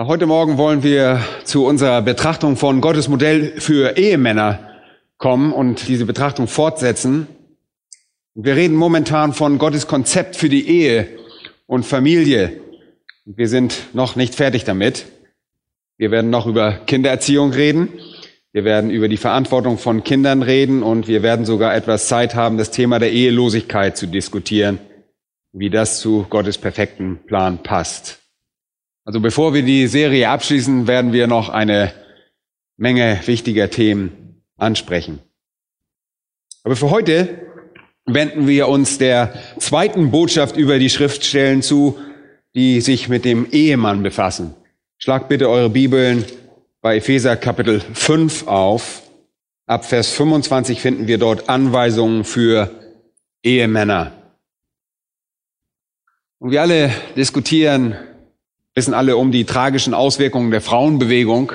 Heute Morgen wollen wir zu unserer Betrachtung von Gottes Modell für Ehemänner kommen und diese Betrachtung fortsetzen. Wir reden momentan von Gottes Konzept für die Ehe und Familie. Wir sind noch nicht fertig damit. Wir werden noch über Kindererziehung reden. Wir werden über die Verantwortung von Kindern reden und wir werden sogar etwas Zeit haben, das Thema der Ehelosigkeit zu diskutieren, wie das zu Gottes perfekten Plan passt. Also bevor wir die Serie abschließen, werden wir noch eine Menge wichtiger Themen ansprechen. Aber für heute wenden wir uns der zweiten Botschaft über die Schriftstellen zu, die sich mit dem Ehemann befassen. Schlag bitte eure Bibeln bei Epheser Kapitel 5 auf. Ab Vers 25 finden wir dort Anweisungen für Ehemänner. Und wir alle diskutieren, wissen alle um die tragischen Auswirkungen der Frauenbewegung,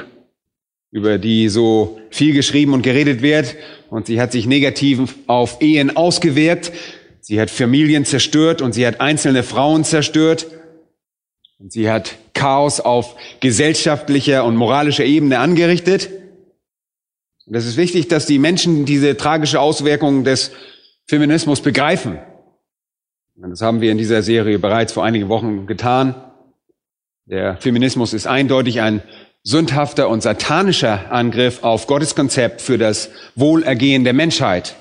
über die so viel geschrieben und geredet wird. Und sie hat sich negativ auf Ehen ausgewirkt. Sie hat Familien zerstört und sie hat einzelne Frauen zerstört. Und sie hat Chaos auf gesellschaftlicher und moralischer Ebene angerichtet. Und es ist wichtig, dass die Menschen diese tragische Auswirkung des Feminismus begreifen. Das haben wir in dieser Serie bereits vor einigen Wochen getan. Der Feminismus ist eindeutig ein sündhafter und satanischer Angriff auf Gottes Konzept für das Wohlergehen der Menschheit.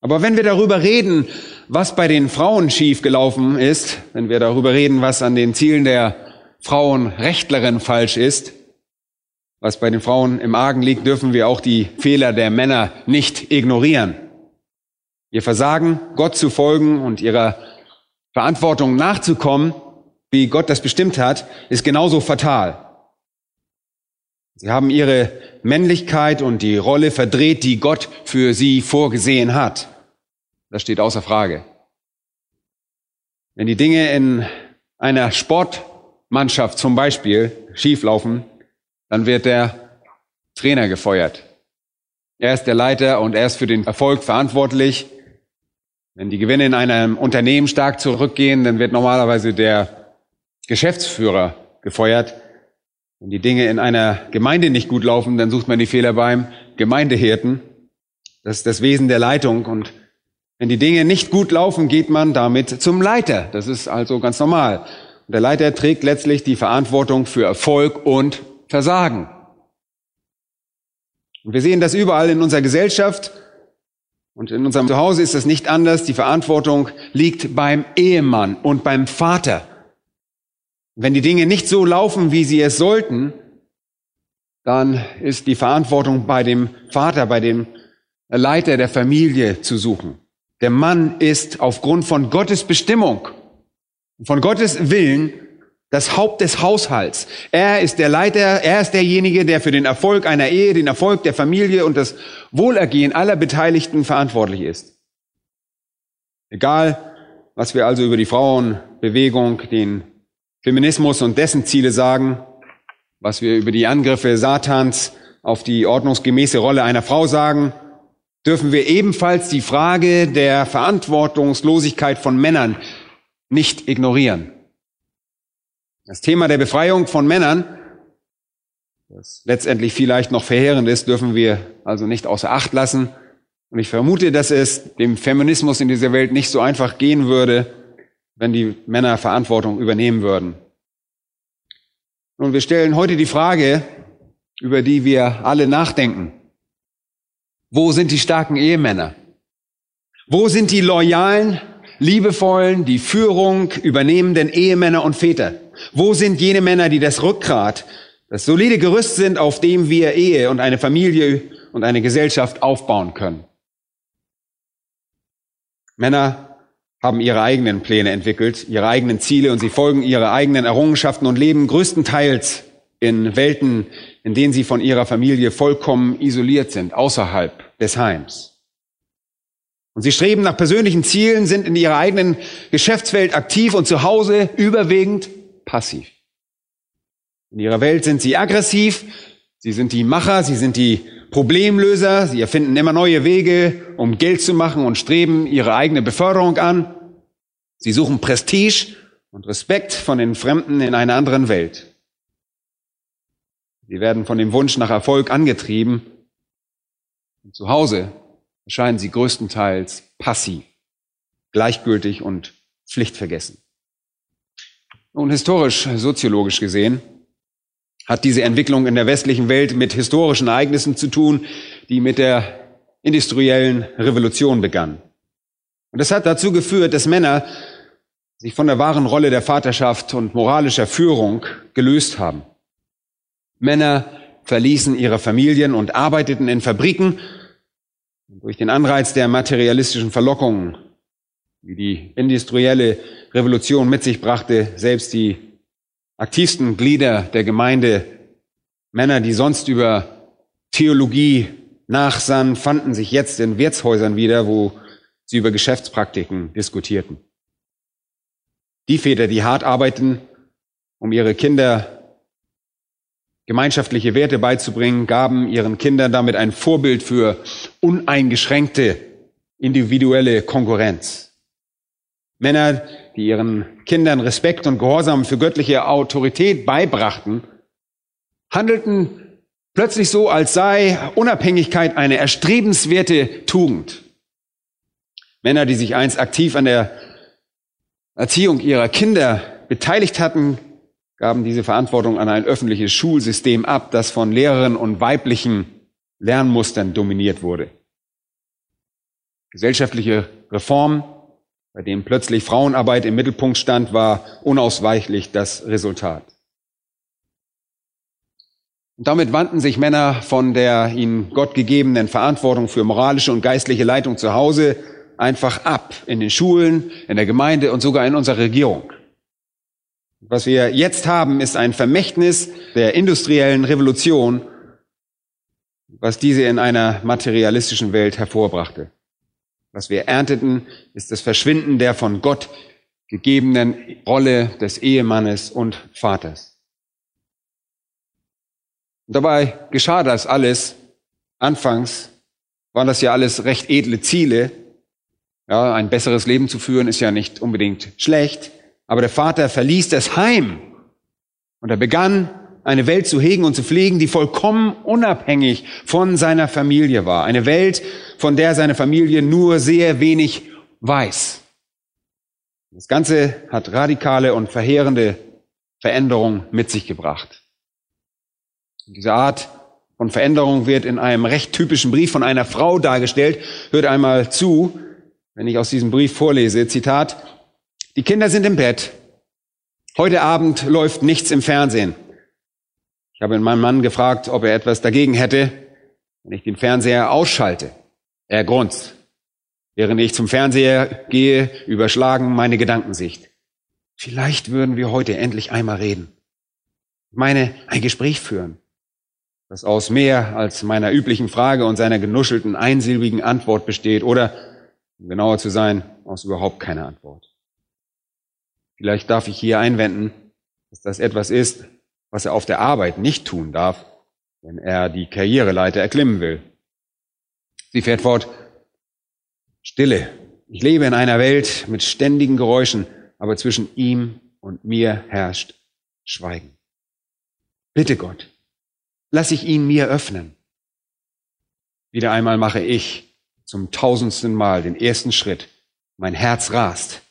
Aber wenn wir darüber reden, was bei den Frauen schiefgelaufen ist, wenn wir darüber reden, was an den Zielen der Frauenrechtlerin falsch ist, was bei den Frauen im Argen liegt, dürfen wir auch die Fehler der Männer nicht ignorieren. Ihr Versagen, Gott zu folgen und ihrer Verantwortung nachzukommen, wie Gott das bestimmt hat, ist genauso fatal. Sie haben ihre Männlichkeit und die Rolle verdreht, die Gott für sie vorgesehen hat. Das steht außer Frage. Wenn die Dinge in einer Sportmannschaft zum Beispiel schieflaufen, dann wird der Trainer gefeuert. Er ist der Leiter und er ist für den Erfolg verantwortlich. Wenn die Gewinne in einem Unternehmen stark zurückgehen, dann wird normalerweise der Geschäftsführer gefeuert. Wenn die Dinge in einer Gemeinde nicht gut laufen, dann sucht man die Fehler beim Gemeindehirten. Das ist das Wesen der Leitung und wenn die Dinge nicht gut laufen, geht man damit zum Leiter. Das ist also ganz normal. Und der Leiter trägt letztlich die Verantwortung für Erfolg und Versagen. Und wir sehen das überall in unserer Gesellschaft. Und in unserem Zuhause ist das nicht anders. Die Verantwortung liegt beim Ehemann und beim Vater. Wenn die Dinge nicht so laufen, wie sie es sollten, dann ist die Verantwortung bei dem Vater, bei dem Leiter der Familie zu suchen. Der Mann ist aufgrund von Gottes Bestimmung, von Gottes Willen das Haupt des Haushalts. Er ist der Leiter, er ist derjenige, der für den Erfolg einer Ehe, den Erfolg der Familie und das Wohlergehen aller Beteiligten verantwortlich ist. Egal, was wir also über die Frauenbewegung, den Feminismus und dessen Ziele sagen, was wir über die Angriffe Satans auf die ordnungsgemäße Rolle einer Frau sagen, dürfen wir ebenfalls die Frage der Verantwortungslosigkeit von Männern nicht ignorieren. Das Thema der Befreiung von Männern, das letztendlich vielleicht noch verheerend ist, dürfen wir also nicht außer Acht lassen. Und ich vermute, dass es dem Feminismus in dieser Welt nicht so einfach gehen würde, wenn die Männer Verantwortung übernehmen würden. Nun, wir stellen heute die Frage, über die wir alle nachdenken. Wo sind die starken Ehemänner? Wo sind die loyalen, liebevollen, die Führung übernehmenden Ehemänner und Väter? Wo sind jene Männer, die das Rückgrat, das solide Gerüst sind, auf dem wir Ehe und eine Familie und eine Gesellschaft aufbauen können? Männer haben ihre eigenen Pläne entwickelt, ihre eigenen Ziele und sie folgen ihre eigenen Errungenschaften und leben größtenteils in Welten, in denen sie von ihrer Familie vollkommen isoliert sind, außerhalb des Heims. Und sie streben nach persönlichen Zielen, sind in ihrer eigenen Geschäftswelt aktiv und zu Hause überwiegend passiv. In ihrer Welt sind sie aggressiv, sie sind die Macher, sie sind die Problemlöser, sie erfinden immer neue Wege, um Geld zu machen und streben ihre eigene Beförderung an. Sie suchen Prestige und Respekt von den Fremden in einer anderen Welt. Sie werden von dem Wunsch nach Erfolg angetrieben. Und zu Hause erscheinen sie größtenteils passiv, gleichgültig und pflichtvergessen. Nun, historisch, soziologisch gesehen, hat diese Entwicklung in der westlichen Welt mit historischen Ereignissen zu tun, die mit der industriellen Revolution begannen. Und das hat dazu geführt, dass Männer sich von der wahren Rolle der Vaterschaft und moralischer Führung gelöst haben. Männer verließen ihre Familien und arbeiteten in Fabriken. Und durch den Anreiz der materialistischen Verlockungen, wie die industrielle Revolution mit sich brachte, selbst die aktivsten Glieder der Gemeinde, Männer, die sonst über Theologie nachsannen, fanden sich jetzt in Wirtshäusern wieder, wo sie über Geschäftspraktiken diskutierten. Die Väter, die hart arbeiten, um ihre Kinder gemeinschaftliche Werte beizubringen, gaben ihren Kindern damit ein Vorbild für uneingeschränkte individuelle Konkurrenz. Männer, die ihren Kindern Respekt und Gehorsam für göttliche Autorität beibrachten, handelten plötzlich so, als sei Unabhängigkeit eine erstrebenswerte Tugend. Männer, die sich einst aktiv an der Erziehung ihrer Kinder beteiligt hatten, gaben diese Verantwortung an ein öffentliches Schulsystem ab, das von Lehrerinnen und weiblichen Lernmustern dominiert wurde. Gesellschaftliche Reform, bei dem plötzlich Frauenarbeit im Mittelpunkt stand, war unausweichlich das Resultat. Und damit wandten sich Männer von der ihnen Gott gegebenen Verantwortung für moralische und geistliche Leitung zu Hause einfach ab, in den Schulen, in der Gemeinde und sogar in unserer Regierung. Was wir jetzt haben, ist ein Vermächtnis der industriellen Revolution, was diese in einer materialistischen Welt hervorbrachte. Was wir ernteten, ist das Verschwinden der von Gott gegebenen Rolle des Ehemannes und Vaters. Und dabei geschah das alles. Anfangs waren das ja alles recht edle Ziele. Ja, ein besseres Leben zu führen ist ja nicht unbedingt schlecht. Aber der Vater verließ das Heim und er begann, eine Welt zu hegen und zu pflegen, die vollkommen unabhängig von seiner Familie war. Eine Welt, von der seine Familie nur sehr wenig weiß. Das Ganze hat radikale und verheerende Veränderungen mit sich gebracht. diese Art von Veränderung wird in einem recht typischen Brief von einer Frau dargestellt. Hört einmal zu, wenn ich aus diesem Brief vorlese. Zitat. Die Kinder sind im Bett. Heute Abend läuft nichts im Fernsehen. Ich habe meinen Mann gefragt, ob er etwas dagegen hätte, wenn ich den Fernseher ausschalte. Er grunzt. Während ich zum Fernseher gehe, überschlagen meine Gedankensicht. Vielleicht würden wir heute endlich einmal reden. Ich meine, ein Gespräch führen, das aus mehr als meiner üblichen Frage und seiner genuschelten einsilbigen Antwort besteht oder, um genauer zu sein, aus überhaupt keiner Antwort. Vielleicht darf ich hier einwenden, dass das etwas ist, was er auf der Arbeit nicht tun darf, wenn er die Karriereleiter erklimmen will. Sie fährt fort, Stille. Ich lebe in einer Welt mit ständigen Geräuschen, aber zwischen ihm und mir herrscht Schweigen. Bitte Gott, lass ich ihn mir öffnen. Wieder einmal mache ich zum tausendsten Mal den ersten Schritt. Mein Herz rast.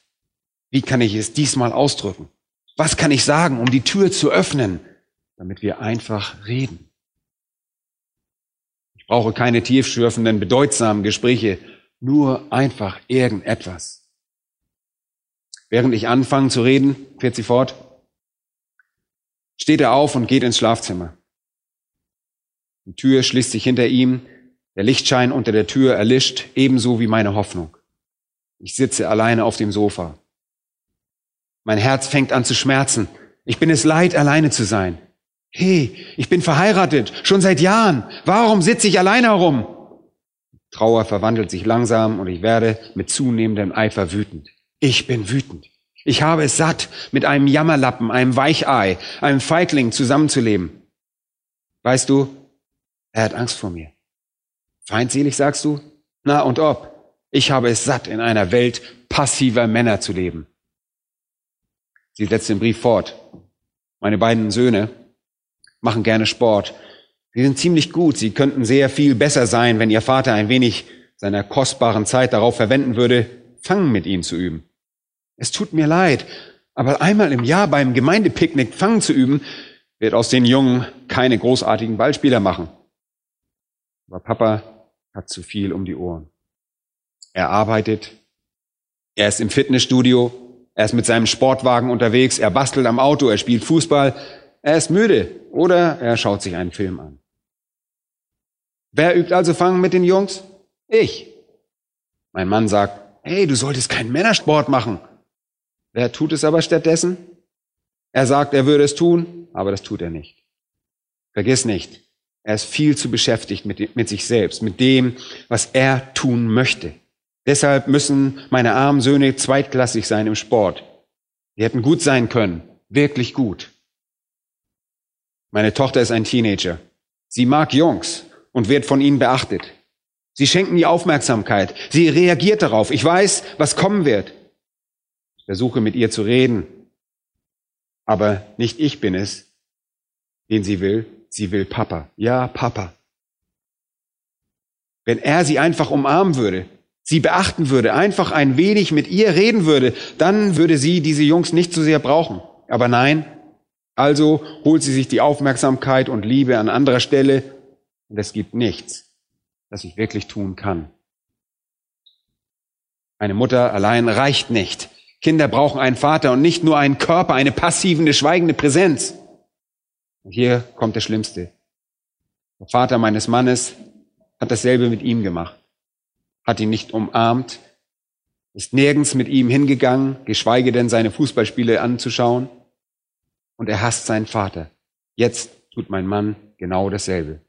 Wie kann ich es diesmal ausdrücken? Was kann ich sagen, um die Tür zu öffnen, damit wir einfach reden? Ich brauche keine tiefschürfenden, bedeutsamen Gespräche, nur einfach irgendetwas. Während ich anfange zu reden, fährt sie fort, steht er auf und geht ins Schlafzimmer. Die Tür schließt sich hinter ihm, der Lichtschein unter der Tür erlischt, ebenso wie meine Hoffnung. Ich sitze alleine auf dem Sofa. Mein Herz fängt an zu schmerzen. Ich bin es leid, alleine zu sein. Hey, ich bin verheiratet, schon seit Jahren. Warum sitze ich alleine herum? Trauer verwandelt sich langsam und ich werde mit zunehmendem Eifer wütend. Ich bin wütend. Ich habe es satt, mit einem Jammerlappen, einem Weichei, einem Feigling zusammenzuleben. Weißt du, er hat Angst vor mir. Feindselig, sagst du? Na und ob. Ich habe es satt, in einer Welt passiver Männer zu leben. Sie setzt den Brief fort. Meine beiden Söhne machen gerne Sport. Sie sind ziemlich gut. Sie könnten sehr viel besser sein, wenn ihr Vater ein wenig seiner kostbaren Zeit darauf verwenden würde, Fangen mit ihnen zu üben. Es tut mir leid, aber einmal im Jahr beim Gemeindepicknick Fangen zu üben, wird aus den Jungen keine großartigen Ballspieler machen. Aber Papa hat zu viel um die Ohren. Er arbeitet, er ist im Fitnessstudio, er ist mit seinem Sportwagen unterwegs, er bastelt am Auto, er spielt Fußball, er ist müde oder er schaut sich einen Film an. Wer übt also Fangen mit den Jungs? Ich. Mein Mann sagt, hey, du solltest keinen Männersport machen. Wer tut es aber stattdessen? Er sagt, er würde es tun, aber das tut er nicht. Vergiss nicht, er ist viel zu beschäftigt mit, mit sich selbst, mit dem, was er tun möchte. Deshalb müssen meine armen Söhne zweitklassig sein im Sport. Die hätten gut sein können, wirklich gut. Meine Tochter ist ein Teenager. Sie mag Jungs und wird von ihnen beachtet. Sie schenken ihr Aufmerksamkeit. Sie reagiert darauf. Ich weiß, was kommen wird. Ich versuche mit ihr zu reden. Aber nicht ich bin es, den sie will. Sie will Papa. Ja, Papa. Wenn er sie einfach umarmen würde, sie beachten würde, einfach ein wenig mit ihr reden würde, dann würde sie diese Jungs nicht so sehr brauchen. Aber nein, also holt sie sich die Aufmerksamkeit und Liebe an anderer Stelle und es gibt nichts, das ich wirklich tun kann. Eine Mutter allein reicht nicht. Kinder brauchen einen Vater und nicht nur einen Körper, eine passive, schweigende Präsenz. Und hier kommt das Schlimmste. Der Vater meines Mannes hat dasselbe mit ihm gemacht hat ihn nicht umarmt, ist nirgends mit ihm hingegangen, geschweige denn seine Fußballspiele anzuschauen. Und er hasst seinen Vater. Jetzt tut mein Mann genau dasselbe.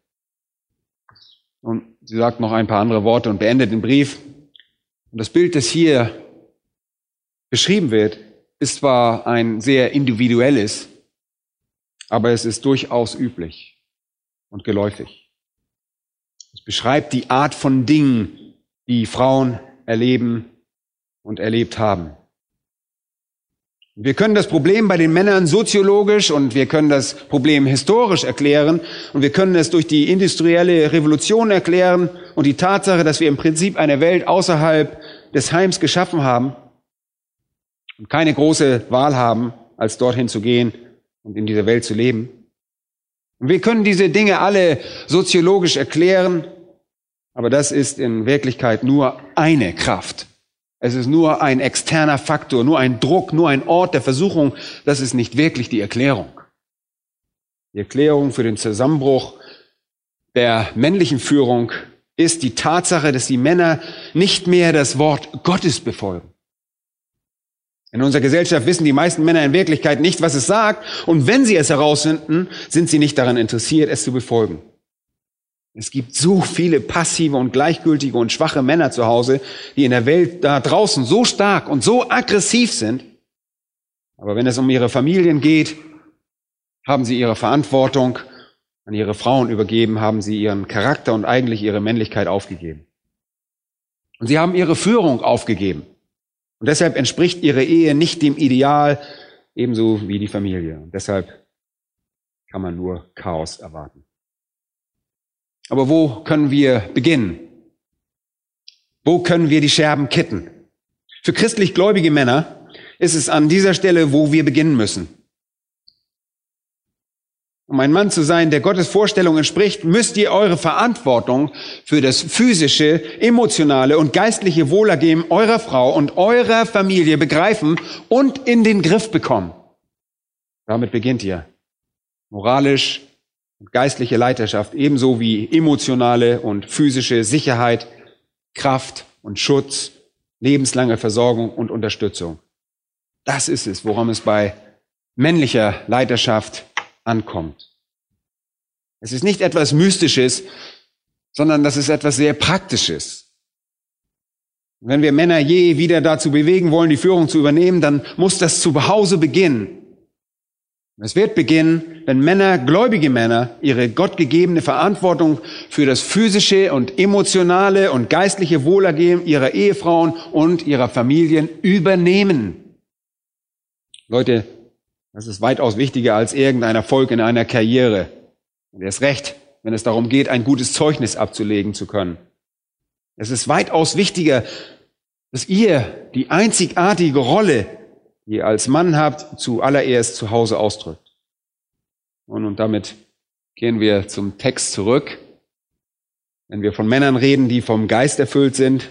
Und sie sagt noch ein paar andere Worte und beendet den Brief. Und das Bild, das hier beschrieben wird, ist zwar ein sehr individuelles, aber es ist durchaus üblich und geläufig. Es beschreibt die Art von Dingen, die Frauen erleben und erlebt haben. Wir können das Problem bei den Männern soziologisch und wir können das Problem historisch erklären und wir können es durch die industrielle Revolution erklären und die Tatsache, dass wir im Prinzip eine Welt außerhalb des Heims geschaffen haben und keine große Wahl haben, als dorthin zu gehen und in dieser Welt zu leben. Und wir können diese Dinge alle soziologisch erklären aber das ist in Wirklichkeit nur eine Kraft. Es ist nur ein externer Faktor, nur ein Druck, nur ein Ort der Versuchung. Das ist nicht wirklich die Erklärung. Die Erklärung für den Zusammenbruch der männlichen Führung ist die Tatsache, dass die Männer nicht mehr das Wort Gottes befolgen. In unserer Gesellschaft wissen die meisten Männer in Wirklichkeit nicht, was es sagt, und wenn sie es herausfinden, sind sie nicht daran interessiert, es zu befolgen. Es gibt so viele passive und gleichgültige und schwache Männer zu Hause, die in der Welt da draußen so stark und so aggressiv sind. Aber wenn es um ihre Familien geht, haben sie ihre Verantwortung an ihre Frauen übergeben, haben sie ihren Charakter und eigentlich ihre Männlichkeit aufgegeben. Und sie haben ihre Führung aufgegeben. Und deshalb entspricht ihre Ehe nicht dem Ideal, ebenso wie die Familie. Und deshalb kann man nur Chaos erwarten. Aber wo können wir beginnen? Wo können wir die Scherben kitten? Für christlich gläubige Männer ist es an dieser Stelle, wo wir beginnen müssen. Um ein Mann zu sein, der Gottes Vorstellung entspricht, müsst ihr eure Verantwortung für das physische, emotionale und geistliche Wohlergehen eurer Frau und eurer Familie begreifen und in den Griff bekommen. Damit beginnt ihr. Moralisch, und geistliche Leiterschaft ebenso wie emotionale und physische Sicherheit, Kraft und Schutz, lebenslange Versorgung und Unterstützung. Das ist es, worum es bei männlicher Leiterschaft ankommt. Es ist nicht etwas Mystisches, sondern das ist etwas sehr Praktisches. Wenn wir Männer je wieder dazu bewegen wollen, die Führung zu übernehmen, dann muss das zu Hause beginnen. Es wird beginnen, wenn Männer, gläubige Männer, ihre gottgegebene Verantwortung für das physische und emotionale und geistliche Wohlergehen ihrer Ehefrauen und ihrer Familien übernehmen. Leute, das ist weitaus wichtiger als irgendein Erfolg in einer Karriere. Und erst recht, wenn es darum geht, ein gutes Zeugnis abzulegen zu können. Es ist weitaus wichtiger, dass ihr die einzigartige Rolle ihr als Mann habt, zuallererst zu Hause ausdrückt. Und, und damit gehen wir zum Text zurück. Wenn wir von Männern reden, die vom Geist erfüllt sind,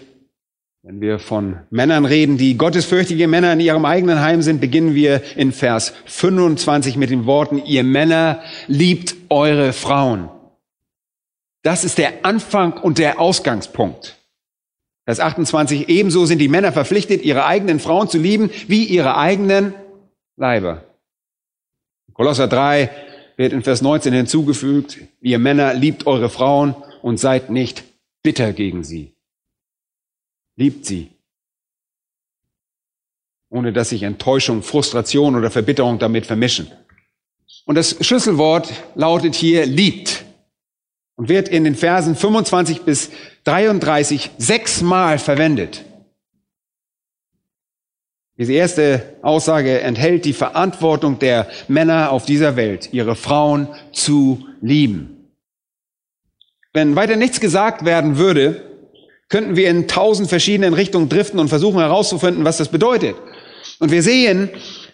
wenn wir von Männern reden, die gottesfürchtige Männer in ihrem eigenen Heim sind, beginnen wir in Vers 25 mit den Worten, ihr Männer liebt eure Frauen. Das ist der Anfang und der Ausgangspunkt. Vers 28, ebenso sind die Männer verpflichtet, ihre eigenen Frauen zu lieben, wie ihre eigenen Leiber. Kolosser 3 wird in Vers 19 hinzugefügt, ihr Männer liebt eure Frauen und seid nicht bitter gegen sie. Liebt sie. Ohne dass sich Enttäuschung, Frustration oder Verbitterung damit vermischen. Und das Schlüsselwort lautet hier liebt und wird in den Versen 25 bis 33 sechsmal verwendet. Diese erste Aussage enthält die Verantwortung der Männer auf dieser Welt, ihre Frauen zu lieben. Wenn weiter nichts gesagt werden würde, könnten wir in tausend verschiedenen Richtungen driften und versuchen herauszufinden, was das bedeutet. Und wir sehen,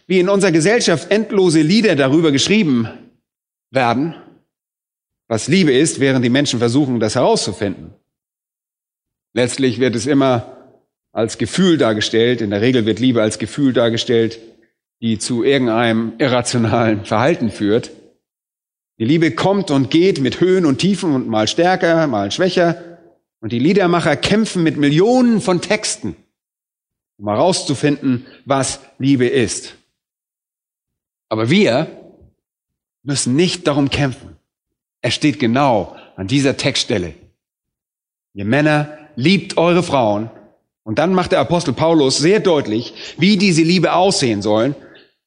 wie in unserer Gesellschaft endlose Lieder darüber geschrieben werden, was Liebe ist, während die Menschen versuchen, das herauszufinden. Letztlich wird es immer als Gefühl dargestellt, in der Regel wird Liebe als Gefühl dargestellt, die zu irgendeinem irrationalen Verhalten führt. Die Liebe kommt und geht mit Höhen und Tiefen und mal stärker, mal schwächer. Und die Liedermacher kämpfen mit Millionen von Texten, um herauszufinden, was Liebe ist. Aber wir müssen nicht darum kämpfen. Er steht genau an dieser Textstelle. Ihr Männer liebt eure Frauen. Und dann macht der Apostel Paulus sehr deutlich, wie diese Liebe aussehen sollen.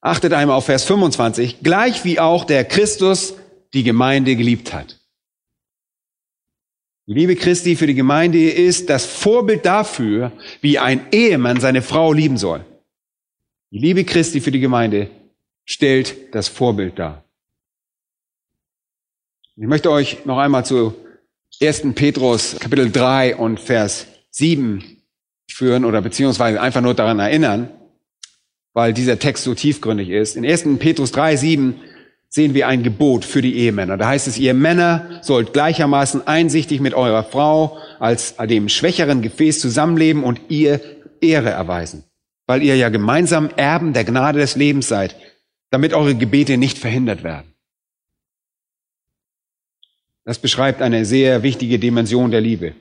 Achtet einmal auf Vers 25. Gleich wie auch der Christus die Gemeinde geliebt hat. Die Liebe Christi für die Gemeinde ist das Vorbild dafür, wie ein Ehemann seine Frau lieben soll. Die Liebe Christi für die Gemeinde stellt das Vorbild dar. Ich möchte euch noch einmal zu 1. Petrus Kapitel 3 und Vers 7 führen oder beziehungsweise einfach nur daran erinnern, weil dieser Text so tiefgründig ist. In 1. Petrus 3, 7 sehen wir ein Gebot für die Ehemänner. Da heißt es, ihr Männer sollt gleichermaßen einsichtig mit eurer Frau als dem schwächeren Gefäß zusammenleben und ihr Ehre erweisen, weil ihr ja gemeinsam Erben der Gnade des Lebens seid, damit eure Gebete nicht verhindert werden. Das beschreibt eine sehr wichtige Dimension der Liebe.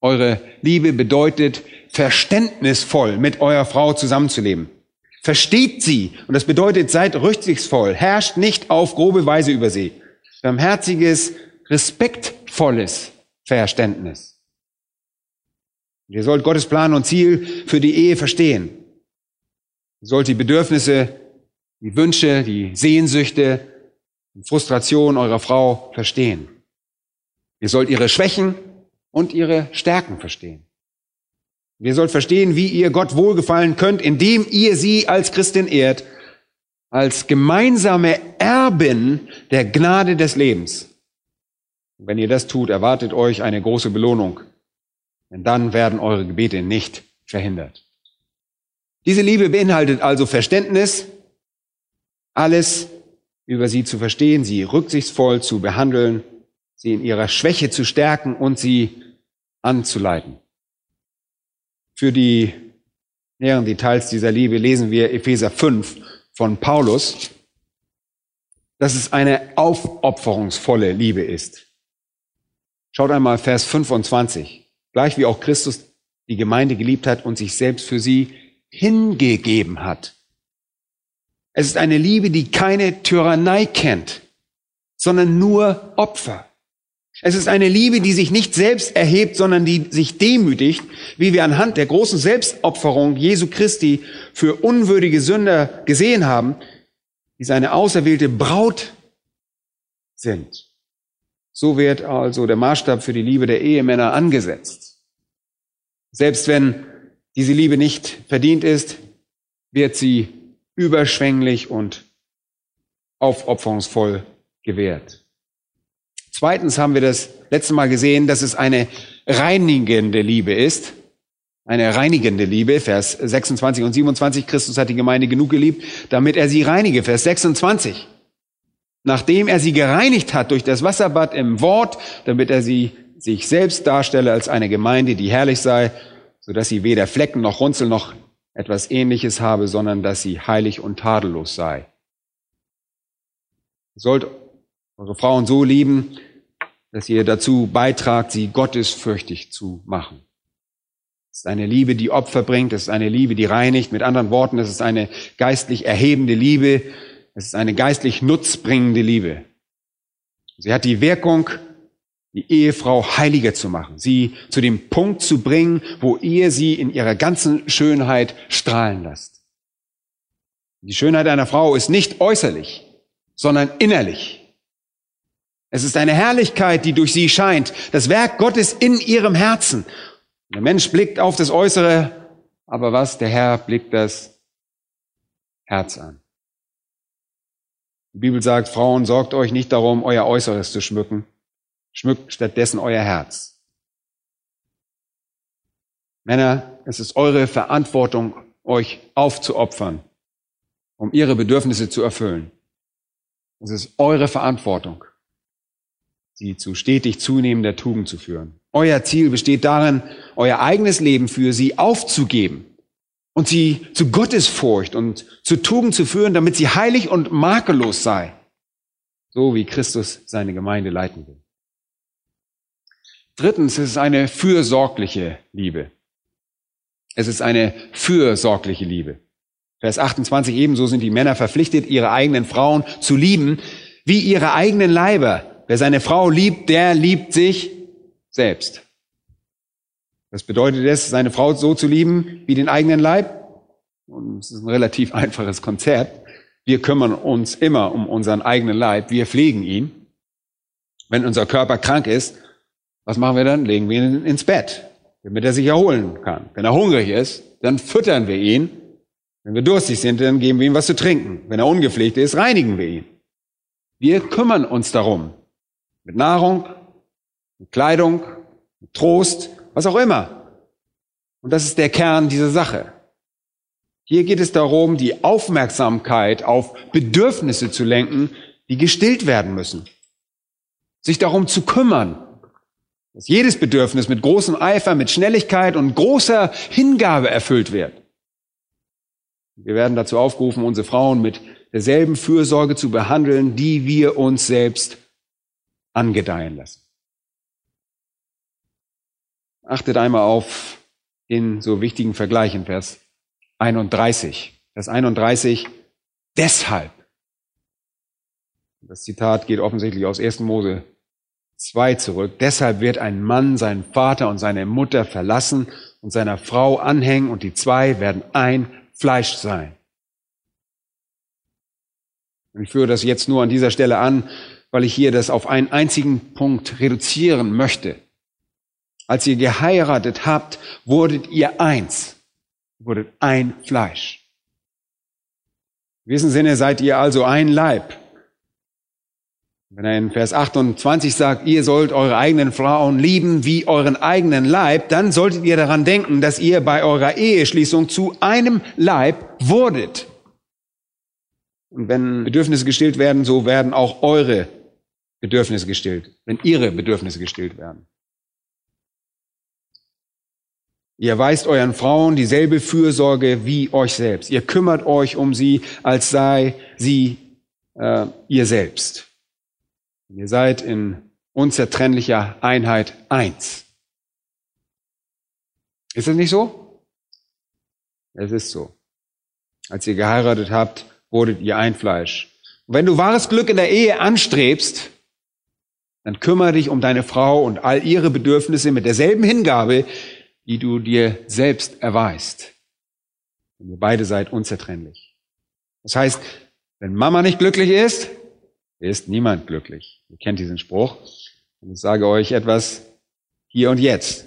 Eure Liebe bedeutet, verständnisvoll mit eurer Frau zusammenzuleben. Versteht sie. Und das bedeutet, seid rücksichtsvoll. Herrscht nicht auf grobe Weise über sie. Barmherziges, respektvolles Verständnis. Ihr sollt Gottes Plan und Ziel für die Ehe verstehen. Ihr sollt die Bedürfnisse, die Wünsche, die Sehnsüchte, Frustration eurer Frau verstehen. Ihr sollt ihre Schwächen und ihre Stärken verstehen. Ihr sollt verstehen, wie ihr Gott wohlgefallen könnt, indem ihr sie als Christin ehrt, als gemeinsame Erbin der Gnade des Lebens. wenn ihr das tut, erwartet euch eine große Belohnung, denn dann werden eure Gebete nicht verhindert. Diese Liebe beinhaltet also Verständnis, alles über sie zu verstehen, sie rücksichtsvoll zu behandeln, sie in ihrer Schwäche zu stärken und sie anzuleiten. Für die näheren Details dieser Liebe lesen wir Epheser 5 von Paulus, dass es eine aufopferungsvolle Liebe ist. Schaut einmal Vers 25. Gleich wie auch Christus die Gemeinde geliebt hat und sich selbst für sie hingegeben hat es ist eine Liebe, die keine Tyrannei kennt. sondern nur Opfer. Es ist eine Liebe, die sich nicht selbst erhebt, sondern die sich demütigt, wie wir anhand der großen Selbstopferung Jesu Christi für unwürdige Sünder gesehen haben, die seine auserwählte Braut sind. So wird also der Maßstab für die Liebe der Ehemänner angesetzt. Selbst wenn diese Liebe nicht verdient ist, wird sie überschwänglich und aufopferungsvoll gewährt. Zweitens haben wir das letzte Mal gesehen, dass es eine reinigende Liebe ist. Eine reinigende Liebe, Vers 26 und 27. Christus hat die Gemeinde genug geliebt, damit er sie reinige. Vers 26. Nachdem er sie gereinigt hat durch das Wasserbad im Wort, damit er sie sich selbst darstelle als eine Gemeinde, die herrlich sei, so dass sie weder Flecken noch Runzel noch etwas ähnliches habe, sondern dass sie heilig und tadellos sei. Ihr sollt eure Frauen so lieben, dass ihr dazu beitragt, sie gottesfürchtig zu machen. Es ist eine Liebe, die Opfer bringt, es ist eine Liebe, die reinigt. Mit anderen Worten, es ist eine geistlich erhebende Liebe, es ist eine geistlich nutzbringende Liebe. Sie hat die Wirkung, die Ehefrau heiliger zu machen, sie zu dem Punkt zu bringen, wo ihr sie in ihrer ganzen Schönheit strahlen lasst. Die Schönheit einer Frau ist nicht äußerlich, sondern innerlich. Es ist eine Herrlichkeit, die durch sie scheint, das Werk Gottes in ihrem Herzen. Der Mensch blickt auf das Äußere, aber was? Der Herr blickt das Herz an. Die Bibel sagt, Frauen, sorgt euch nicht darum, euer Äußeres zu schmücken. Schmückt stattdessen euer Herz. Männer, es ist eure Verantwortung, euch aufzuopfern, um ihre Bedürfnisse zu erfüllen. Es ist eure Verantwortung sie zu stetig zunehmender Tugend zu führen. Euer Ziel besteht darin, euer eigenes Leben für sie aufzugeben und sie zu Gottesfurcht und zu Tugend zu führen, damit sie heilig und makellos sei, so wie Christus seine Gemeinde leiten will. Drittens, es ist eine fürsorgliche Liebe. Es ist eine fürsorgliche Liebe. Vers 28 ebenso sind die Männer verpflichtet, ihre eigenen Frauen zu lieben, wie ihre eigenen Leiber. Wer seine Frau liebt, der liebt sich selbst. Was bedeutet es, seine Frau so zu lieben wie den eigenen Leib? Und es ist ein relativ einfaches Konzept. Wir kümmern uns immer um unseren eigenen Leib. Wir pflegen ihn. Wenn unser Körper krank ist, was machen wir dann? Legen wir ihn ins Bett, damit er sich erholen kann. Wenn er hungrig ist, dann füttern wir ihn. Wenn wir durstig sind, dann geben wir ihm was zu trinken. Wenn er ungepflegt ist, reinigen wir ihn. Wir kümmern uns darum. Mit Nahrung, mit Kleidung, mit Trost, was auch immer. Und das ist der Kern dieser Sache. Hier geht es darum, die Aufmerksamkeit auf Bedürfnisse zu lenken, die gestillt werden müssen. Sich darum zu kümmern, dass jedes Bedürfnis mit großem Eifer, mit Schnelligkeit und großer Hingabe erfüllt wird. Wir werden dazu aufgerufen, unsere Frauen mit derselben Fürsorge zu behandeln, die wir uns selbst angedeihen lassen. Achtet einmal auf den so wichtigen Vergleich in Vers 31. Vers 31, deshalb. Das Zitat geht offensichtlich aus 1. Mose 2 zurück. Deshalb wird ein Mann seinen Vater und seine Mutter verlassen und seiner Frau anhängen und die zwei werden ein Fleisch sein. Ich führe das jetzt nur an dieser Stelle an, weil ich hier das auf einen einzigen Punkt reduzieren möchte. Als ihr geheiratet habt, wurdet ihr eins, wurdet ein Fleisch. In gewissem Sinne seid ihr also ein Leib. Wenn er in Vers 28 sagt, ihr sollt eure eigenen Frauen lieben wie euren eigenen Leib, dann solltet ihr daran denken, dass ihr bei eurer Eheschließung zu einem Leib wurdet. Und wenn Bedürfnisse gestillt werden, so werden auch eure Bedürfnisse gestillt, wenn ihre Bedürfnisse gestillt werden. Ihr erweist euren Frauen dieselbe Fürsorge wie euch selbst. Ihr kümmert euch um sie, als sei sie äh, ihr selbst. Ihr seid in unzertrennlicher Einheit eins. Ist das nicht so? Es ist so. Als ihr geheiratet habt, wurdet ihr ein Fleisch. Und wenn du wahres Glück in der Ehe anstrebst, dann kümmere dich um deine Frau und all ihre Bedürfnisse mit derselben Hingabe, die du dir selbst erweist. Denn ihr beide seid unzertrennlich. Das heißt, wenn Mama nicht glücklich ist, ist niemand glücklich. Ihr kennt diesen Spruch. Und ich sage euch etwas hier und jetzt.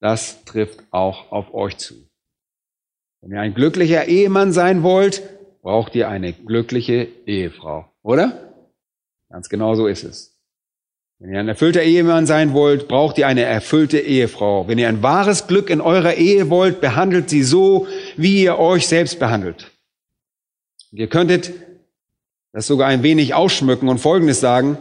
Das trifft auch auf euch zu. Wenn ihr ein glücklicher Ehemann sein wollt, braucht ihr eine glückliche Ehefrau, oder? Ganz genau so ist es. Wenn ihr ein erfüllter Ehemann sein wollt, braucht ihr eine erfüllte Ehefrau. Wenn ihr ein wahres Glück in eurer Ehe wollt, behandelt sie so, wie ihr euch selbst behandelt. Ihr könntet das sogar ein wenig ausschmücken und Folgendes sagen,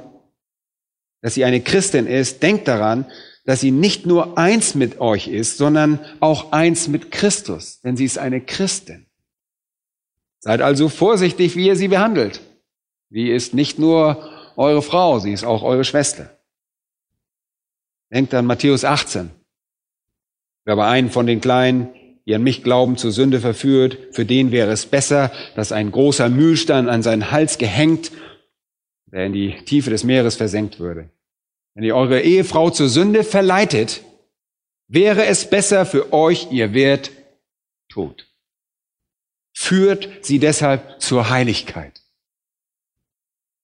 dass sie eine Christin ist. Denkt daran, dass sie nicht nur eins mit euch ist, sondern auch eins mit Christus, denn sie ist eine Christin. Seid also vorsichtig, wie ihr sie behandelt. Sie ist nicht nur eure Frau, sie ist auch eure Schwester. Denkt an Matthäus 18. Wer aber einen von den Kleinen, die an mich glauben, zur Sünde verführt, für den wäre es besser, dass ein großer Mühlstein an seinen Hals gehängt, der in die Tiefe des Meeres versenkt würde. Wenn ihr eure Ehefrau zur Sünde verleitet, wäre es besser für euch, ihr wärt tot. Führt sie deshalb zur Heiligkeit.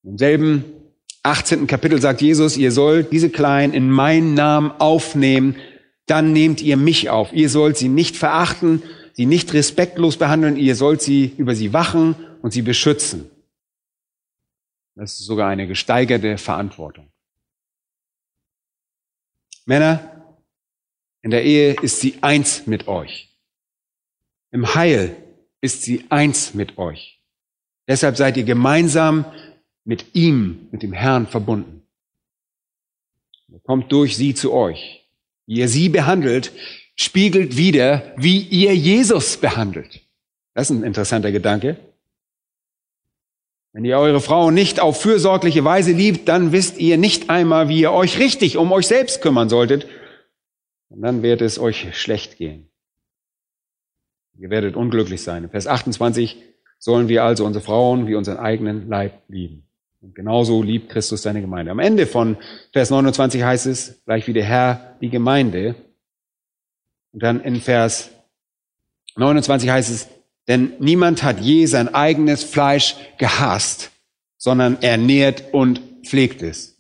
Im selben 18. Kapitel sagt Jesus, ihr sollt diese Kleinen in meinen Namen aufnehmen, dann nehmt ihr mich auf. Ihr sollt sie nicht verachten, sie nicht respektlos behandeln, ihr sollt sie über sie wachen und sie beschützen. Das ist sogar eine gesteigerte Verantwortung. Männer, in der Ehe ist sie eins mit euch. Im Heil ist sie eins mit euch. Deshalb seid ihr gemeinsam mit ihm, mit dem Herrn verbunden. Er kommt durch sie zu euch. Wie ihr sie behandelt, spiegelt wieder, wie ihr Jesus behandelt. Das ist ein interessanter Gedanke. Wenn ihr eure Frau nicht auf fürsorgliche Weise liebt, dann wisst ihr nicht einmal, wie ihr euch richtig um euch selbst kümmern solltet. Und dann wird es euch schlecht gehen. Ihr werdet unglücklich sein. Vers 28 sollen wir also unsere Frauen wie unseren eigenen Leib lieben. Und genauso liebt Christus seine Gemeinde. Am Ende von Vers 29 heißt es, gleich wie der Herr die Gemeinde. Und dann in Vers 29 heißt es, denn niemand hat je sein eigenes Fleisch gehasst, sondern ernährt und pflegt es.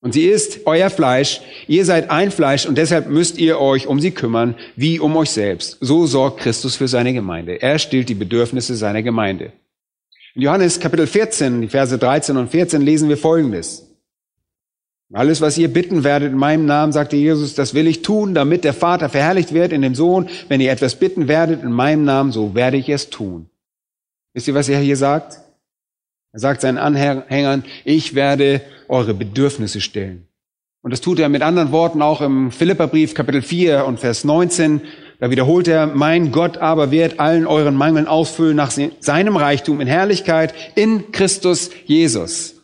Und sie ist euer Fleisch, ihr seid ein Fleisch und deshalb müsst ihr euch um sie kümmern, wie um euch selbst. So sorgt Christus für seine Gemeinde. Er stillt die Bedürfnisse seiner Gemeinde. In Johannes Kapitel 14, die Verse 13 und 14 lesen wir Folgendes. Alles, was ihr bitten werdet in meinem Namen, sagte Jesus, das will ich tun, damit der Vater verherrlicht wird in dem Sohn. Wenn ihr etwas bitten werdet in meinem Namen, so werde ich es tun. Wisst ihr, was er hier sagt? Er sagt seinen Anhängern, ich werde eure Bedürfnisse stellen. Und das tut er mit anderen Worten auch im Philipperbrief Kapitel 4 und Vers 19. Da wiederholt er, mein Gott aber wird allen euren Mangeln ausfüllen nach seinem Reichtum in Herrlichkeit in Christus Jesus.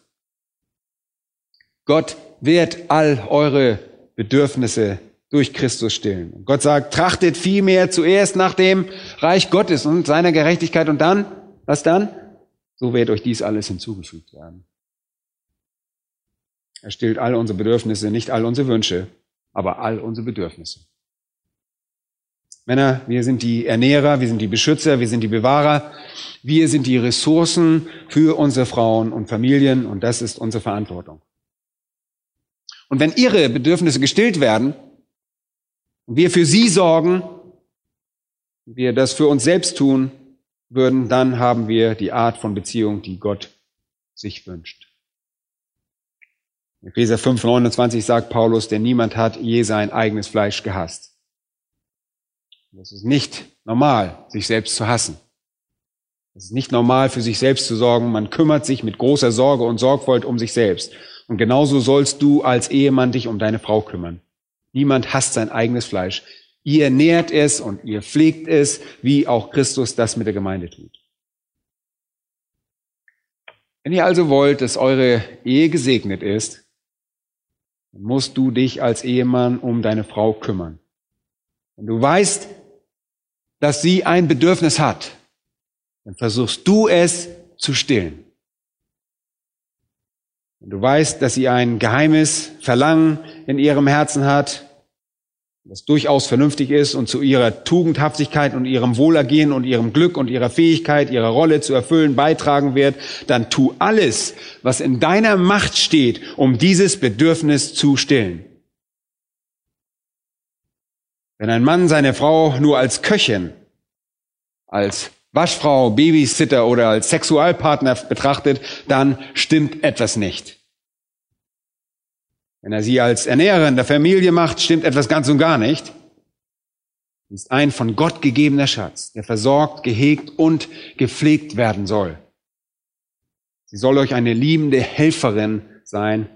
Gott wird all eure Bedürfnisse durch Christus stillen. Und Gott sagt, trachtet vielmehr zuerst nach dem Reich Gottes und seiner Gerechtigkeit und dann, was dann? So wird euch dies alles hinzugefügt werden. Er stillt all unsere Bedürfnisse, nicht all unsere Wünsche, aber all unsere Bedürfnisse. Männer, wir sind die Ernährer, wir sind die Beschützer, wir sind die Bewahrer, wir sind die Ressourcen für unsere Frauen und Familien und das ist unsere Verantwortung. Und wenn ihre Bedürfnisse gestillt werden wir für sie sorgen, wir das für uns selbst tun würden, dann haben wir die Art von Beziehung, die Gott sich wünscht. Epheser 5, 29 sagt Paulus, denn niemand hat je sein eigenes Fleisch gehasst. Es ist nicht normal, sich selbst zu hassen. Es ist nicht normal, für sich selbst zu sorgen. Man kümmert sich mit großer Sorge und Sorgfalt um sich selbst. Und genauso sollst du als Ehemann dich um deine Frau kümmern. Niemand hasst sein eigenes Fleisch. Ihr nährt es und ihr pflegt es, wie auch Christus das mit der Gemeinde tut. Wenn ihr also wollt, dass eure Ehe gesegnet ist, dann musst du dich als Ehemann um deine Frau kümmern. Wenn du weißt, dass sie ein Bedürfnis hat, dann versuchst du es zu stillen. wenn du weißt, dass sie ein geheimes Verlangen in ihrem Herzen hat, das durchaus vernünftig ist und zu ihrer Tugendhaftigkeit und ihrem Wohlergehen und ihrem Glück und ihrer Fähigkeit, ihre Rolle zu erfüllen beitragen wird, dann tu alles, was in deiner Macht steht, um dieses Bedürfnis zu stillen. Wenn ein Mann seine Frau nur als Köchin, als Waschfrau, Babysitter oder als Sexualpartner betrachtet, dann stimmt etwas nicht. Wenn er sie als Ernährerin der Familie macht, stimmt etwas ganz und gar nicht. Sie ist ein von Gott gegebener Schatz, der versorgt, gehegt und gepflegt werden soll. Sie soll euch eine liebende Helferin sein,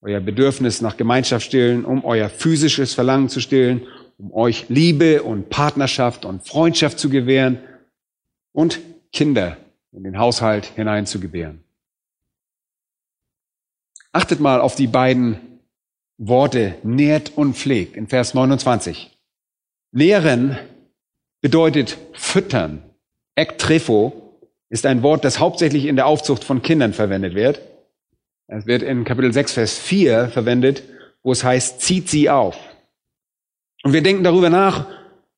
euer Bedürfnis nach Gemeinschaft stillen, um euer physisches Verlangen zu stillen, um euch Liebe und Partnerschaft und Freundschaft zu gewähren und Kinder in den Haushalt hineinzugebären. Achtet mal auf die beiden Worte nährt und pflegt in Vers 29. Nähren bedeutet füttern. Ektrefo ist ein Wort, das hauptsächlich in der Aufzucht von Kindern verwendet wird. Es wird in Kapitel 6, Vers 4 verwendet, wo es heißt, zieht sie auf. Und wir denken darüber nach,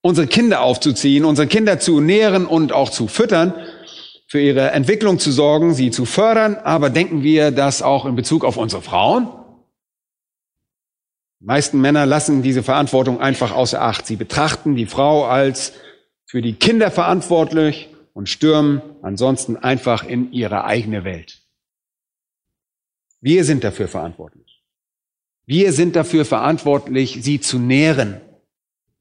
unsere Kinder aufzuziehen, unsere Kinder zu nähren und auch zu füttern, für ihre Entwicklung zu sorgen, sie zu fördern, aber denken wir das auch in Bezug auf unsere Frauen? Die meisten Männer lassen diese Verantwortung einfach außer Acht. Sie betrachten die Frau als für die Kinder verantwortlich und stürmen ansonsten einfach in ihre eigene Welt. Wir sind dafür verantwortlich. Wir sind dafür verantwortlich, sie zu nähren,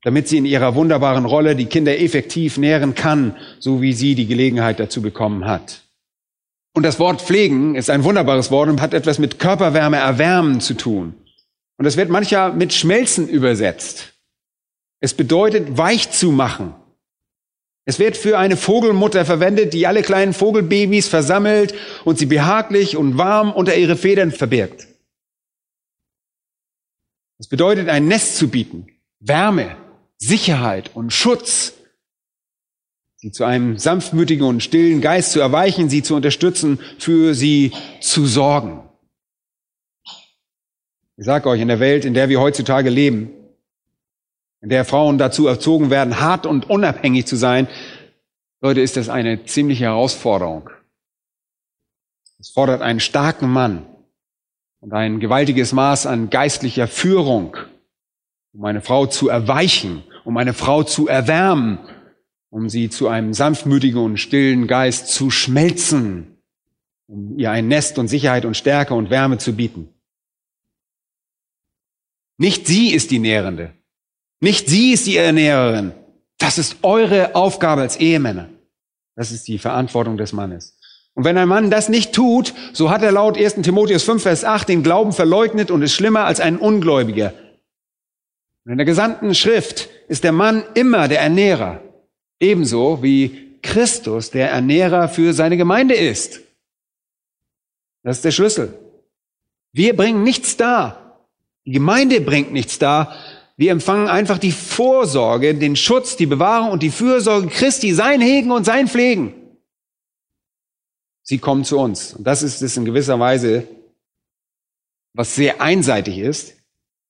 damit sie in ihrer wunderbaren Rolle die Kinder effektiv nähren kann, so wie sie die Gelegenheit dazu bekommen hat. Und das Wort pflegen ist ein wunderbares Wort und hat etwas mit Körperwärme erwärmen zu tun. Und es wird mancher mit schmelzen übersetzt. Es bedeutet weich zu machen. Es wird für eine Vogelmutter verwendet, die alle kleinen Vogelbabys versammelt und sie behaglich und warm unter ihre Federn verbirgt. Es bedeutet, ein Nest zu bieten, Wärme, Sicherheit und Schutz, sie zu einem sanftmütigen und stillen Geist zu erweichen, sie zu unterstützen, für sie zu sorgen. Ich sage euch, in der Welt, in der wir heutzutage leben, in der Frauen dazu erzogen werden, hart und unabhängig zu sein, Leute, ist das eine ziemliche Herausforderung. Es fordert einen starken Mann und ein gewaltiges Maß an geistlicher Führung, um eine Frau zu erweichen um eine Frau zu erwärmen, um sie zu einem sanftmütigen und stillen Geist zu schmelzen, um ihr ein Nest und Sicherheit und Stärke und Wärme zu bieten. Nicht sie ist die Nährende. Nicht sie ist die Ernährerin. Das ist eure Aufgabe als Ehemänner. Das ist die Verantwortung des Mannes. Und wenn ein Mann das nicht tut, so hat er laut 1. Timotheus 5, Vers 8 den Glauben verleugnet und ist schlimmer als ein Ungläubiger. Und in der gesamten Schrift ist der Mann immer der Ernährer, ebenso wie Christus der Ernährer für seine Gemeinde ist. Das ist der Schlüssel. Wir bringen nichts da. Die Gemeinde bringt nichts da. Wir empfangen einfach die Vorsorge, den Schutz, die Bewahrung und die Fürsorge Christi, sein Hegen und sein Pflegen. Sie kommen zu uns. Und das ist es in gewisser Weise, was sehr einseitig ist.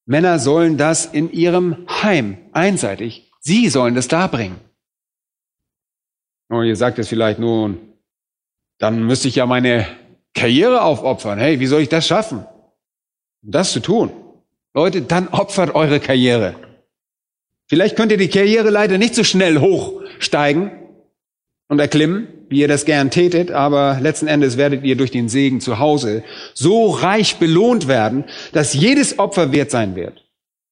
Männer sollen das in ihrem Heim einseitig, sie sollen das darbringen. Und ihr sagt es vielleicht nun, dann müsste ich ja meine Karriere aufopfern. Hey, wie soll ich das schaffen? Das zu tun. Leute, dann opfert eure Karriere. Vielleicht könnt ihr die Karriere leider nicht so schnell hochsteigen und erklimmen, wie ihr das gern tätet, aber letzten Endes werdet ihr durch den Segen zu Hause so reich belohnt werden, dass jedes Opfer wert sein wird.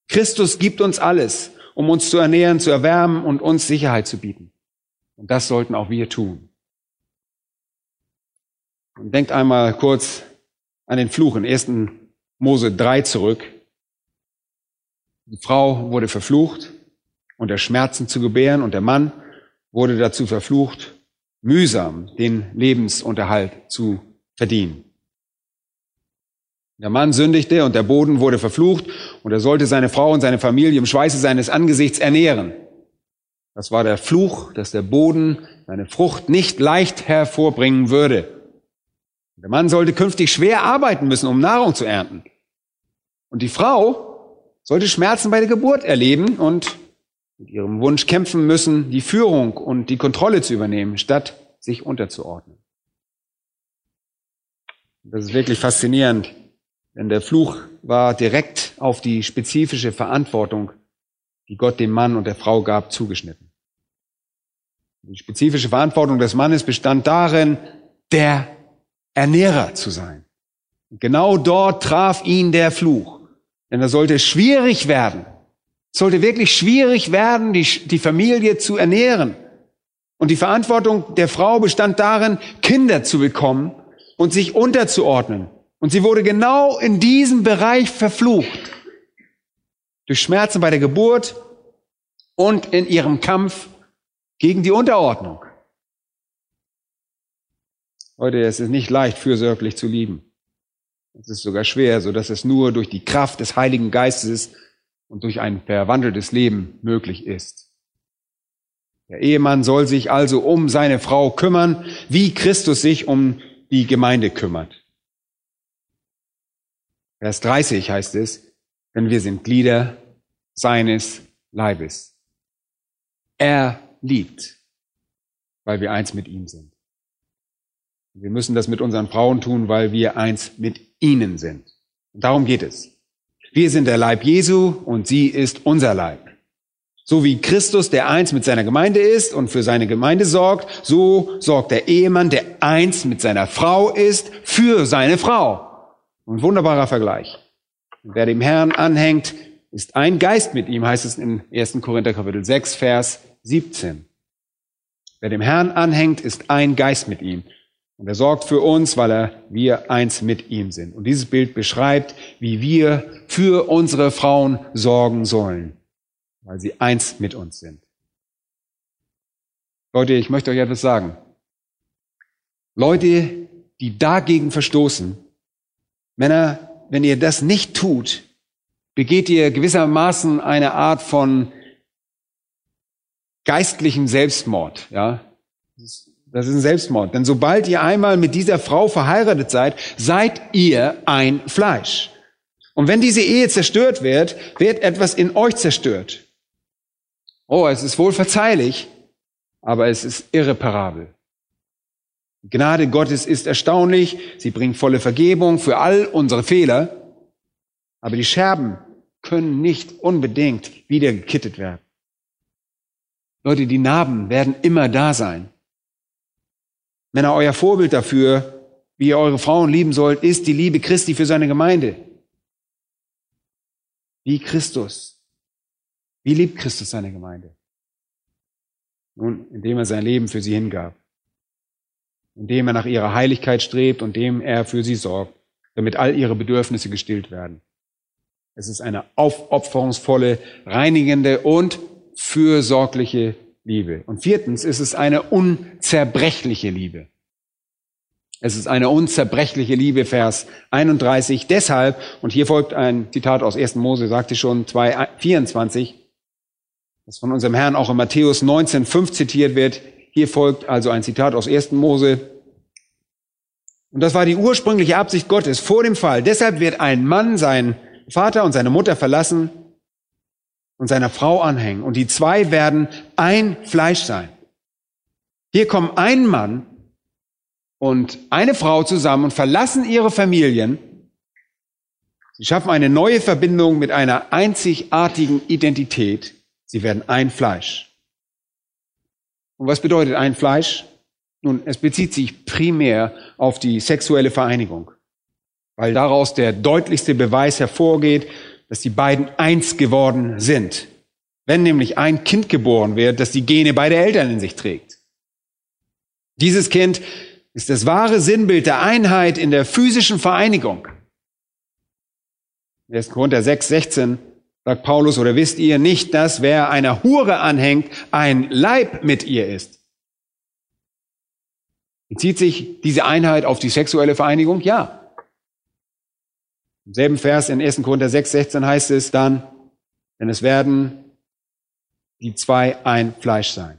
Christus gibt uns alles, um uns zu ernähren, zu erwärmen und uns Sicherheit zu bieten. Und das sollten auch wir tun. Und denkt einmal kurz an den Fluch in 1. Mose 3 zurück. Die Frau wurde verflucht, unter Schmerzen zu gebären, und der Mann wurde dazu verflucht, mühsam den Lebensunterhalt zu verdienen. Der Mann sündigte und der Boden wurde verflucht und er sollte seine Frau und seine Familie im Schweiße seines Angesichts ernähren. Das war der Fluch, dass der Boden seine Frucht nicht leicht hervorbringen würde. Der Mann sollte künftig schwer arbeiten müssen, um Nahrung zu ernten. Und die Frau sollte Schmerzen bei der Geburt erleben und mit ihrem Wunsch kämpfen müssen, die Führung und die Kontrolle zu übernehmen, statt sich unterzuordnen. Das ist wirklich faszinierend, denn der Fluch war direkt auf die spezifische Verantwortung, die Gott dem Mann und der Frau gab, zugeschnitten. Die spezifische Verantwortung des Mannes bestand darin, der Ernährer zu sein. Und genau dort traf ihn der Fluch. Denn er sollte schwierig werden. Sollte wirklich schwierig werden, die, die Familie zu ernähren. Und die Verantwortung der Frau bestand darin, Kinder zu bekommen und sich unterzuordnen. Und sie wurde genau in diesem Bereich verflucht. Durch Schmerzen bei der Geburt und in ihrem Kampf gegen die Unterordnung. Heute ist es nicht leicht, fürsorglich zu lieben. Es ist sogar schwer, so dass es nur durch die Kraft des Heiligen Geistes und durch ein verwandeltes Leben möglich ist. Der Ehemann soll sich also um seine Frau kümmern, wie Christus sich um die Gemeinde kümmert. Vers 30 heißt es, denn wir sind Glieder seines Leibes. Er liebt, weil wir eins mit ihm sind. Wir müssen das mit unseren Frauen tun, weil wir eins mit ihnen sind. Und darum geht es. Wir sind der Leib Jesu und sie ist unser Leib. So wie Christus, der eins mit seiner Gemeinde ist und für seine Gemeinde sorgt, so sorgt der Ehemann, der eins mit seiner Frau ist, für seine Frau. Ein wunderbarer Vergleich. Wer dem Herrn anhängt, ist ein Geist mit ihm, heißt es in 1. Korinther Kapitel 6, Vers 17. Wer dem Herrn anhängt, ist ein Geist mit ihm. Und er sorgt für uns, weil er, wir eins mit ihm sind. Und dieses Bild beschreibt, wie wir für unsere Frauen sorgen sollen weil sie eins mit uns sind. Leute, ich möchte euch etwas sagen. Leute, die dagegen verstoßen, Männer, wenn ihr das nicht tut, begeht ihr gewissermaßen eine Art von geistlichem Selbstmord, ja. Das ist ein Selbstmord. Denn sobald ihr einmal mit dieser Frau verheiratet seid, seid ihr ein Fleisch. Und wenn diese Ehe zerstört wird, wird etwas in euch zerstört. Oh, es ist wohl verzeihlich, aber es ist irreparabel. Die Gnade Gottes ist erstaunlich, sie bringt volle Vergebung für all unsere Fehler, aber die Scherben können nicht unbedingt wieder gekittet werden. Leute, die Narben werden immer da sein. Männer, euer Vorbild dafür, wie ihr eure Frauen lieben sollt, ist die Liebe Christi für seine Gemeinde. Wie Christus wie liebt Christus seine Gemeinde? Nun, indem er sein Leben für sie hingab, indem er nach ihrer Heiligkeit strebt und indem er für sie sorgt, damit all ihre Bedürfnisse gestillt werden. Es ist eine aufopferungsvolle, reinigende und fürsorgliche Liebe. Und viertens ist es eine unzerbrechliche Liebe. Es ist eine unzerbrechliche Liebe, Vers 31. Deshalb, und hier folgt ein Zitat aus 1. Mose, sagte schon 2, 24, das von unserem Herrn auch in Matthäus 19, 5 zitiert wird. Hier folgt also ein Zitat aus 1. Mose. Und das war die ursprüngliche Absicht Gottes vor dem Fall. Deshalb wird ein Mann seinen Vater und seine Mutter verlassen und seiner Frau anhängen. Und die zwei werden ein Fleisch sein. Hier kommen ein Mann und eine Frau zusammen und verlassen ihre Familien. Sie schaffen eine neue Verbindung mit einer einzigartigen Identität Sie werden ein Fleisch. Und was bedeutet ein Fleisch? Nun, es bezieht sich primär auf die sexuelle Vereinigung, weil daraus der deutlichste Beweis hervorgeht, dass die beiden eins geworden sind. Wenn nämlich ein Kind geboren wird, das die Gene beider Eltern in sich trägt. Dieses Kind ist das wahre Sinnbild der Einheit in der physischen Vereinigung. 1. Korinther 6, 16 sagt Paulus, oder wisst ihr nicht, dass wer einer Hure anhängt, ein Leib mit ihr ist? Bezieht sich diese Einheit auf die sexuelle Vereinigung? Ja. Im selben Vers in 1. Korinther 6, 16 heißt es dann, denn es werden die zwei ein Fleisch sein.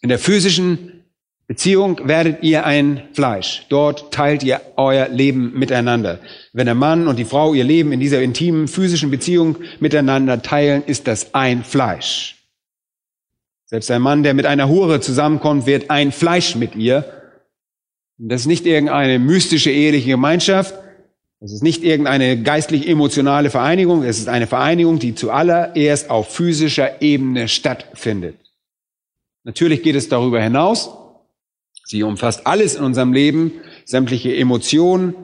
In der physischen Beziehung werdet ihr ein Fleisch. Dort teilt ihr euer Leben miteinander. Wenn der Mann und die Frau ihr Leben in dieser intimen physischen Beziehung miteinander teilen, ist das ein Fleisch. Selbst ein Mann, der mit einer Hure zusammenkommt, wird ein Fleisch mit ihr. Das ist nicht irgendeine mystische eheliche Gemeinschaft. Es ist nicht irgendeine geistlich-emotionale Vereinigung. Es ist eine Vereinigung, die zuallererst auf physischer Ebene stattfindet. Natürlich geht es darüber hinaus. Sie umfasst alles in unserem Leben, sämtliche Emotionen,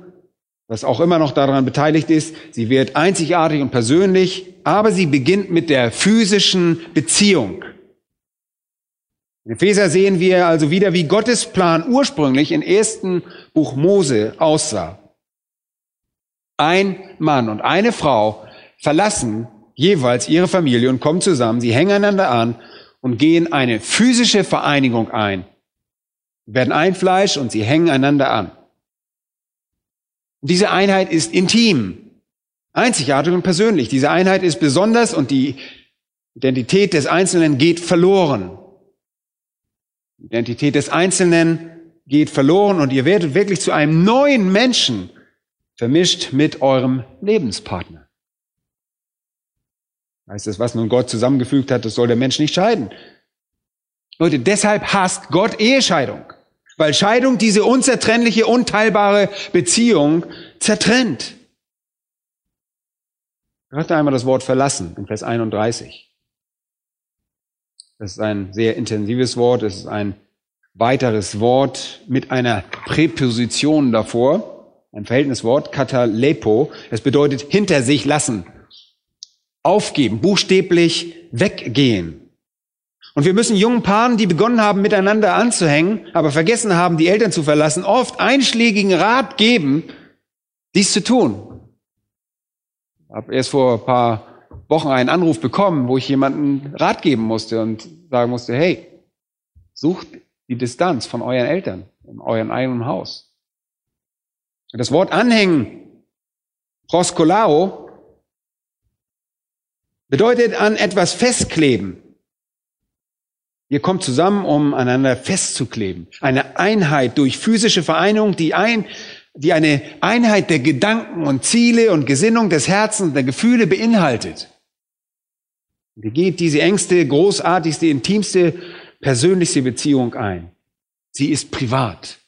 was auch immer noch daran beteiligt ist. Sie wird einzigartig und persönlich, aber sie beginnt mit der physischen Beziehung. In Epheser sehen wir also wieder, wie Gottes Plan ursprünglich im ersten Buch Mose aussah. Ein Mann und eine Frau verlassen jeweils ihre Familie und kommen zusammen, sie hängen einander an und gehen eine physische Vereinigung ein. Werden ein Fleisch und sie hängen einander an. Diese Einheit ist intim, einzigartig und persönlich. Diese Einheit ist besonders und die Identität des Einzelnen geht verloren. Die Identität des Einzelnen geht verloren und ihr werdet wirklich zu einem neuen Menschen vermischt mit eurem Lebenspartner. Heißt das, was nun Gott zusammengefügt hat, das soll der Mensch nicht scheiden. Leute, deshalb hasst Gott Ehescheidung. Weil Scheidung diese unzertrennliche, unteilbare Beziehung zertrennt. Gerade einmal das Wort verlassen in Vers 31. Das ist ein sehr intensives Wort. Es ist ein weiteres Wort mit einer Präposition davor. Ein Verhältniswort, katalepo. Es bedeutet hinter sich lassen aufgeben, buchstäblich weggehen. Und wir müssen jungen Paaren, die begonnen haben, miteinander anzuhängen, aber vergessen haben, die Eltern zu verlassen, oft einschlägigen Rat geben, dies zu tun. Ich habe erst vor ein paar Wochen einen Anruf bekommen, wo ich jemanden Rat geben musste und sagen musste, hey, sucht die Distanz von euren Eltern in eurem eigenen Haus. Das Wort anhängen, proskolao, Bedeutet an etwas festkleben. Ihr kommt zusammen, um aneinander festzukleben. Eine Einheit durch physische Vereinigung, die, ein, die eine Einheit der Gedanken und Ziele und Gesinnung des Herzens, der Gefühle beinhaltet. Wie geht diese engste, großartigste, intimste, persönlichste Beziehung ein? Sie ist privat.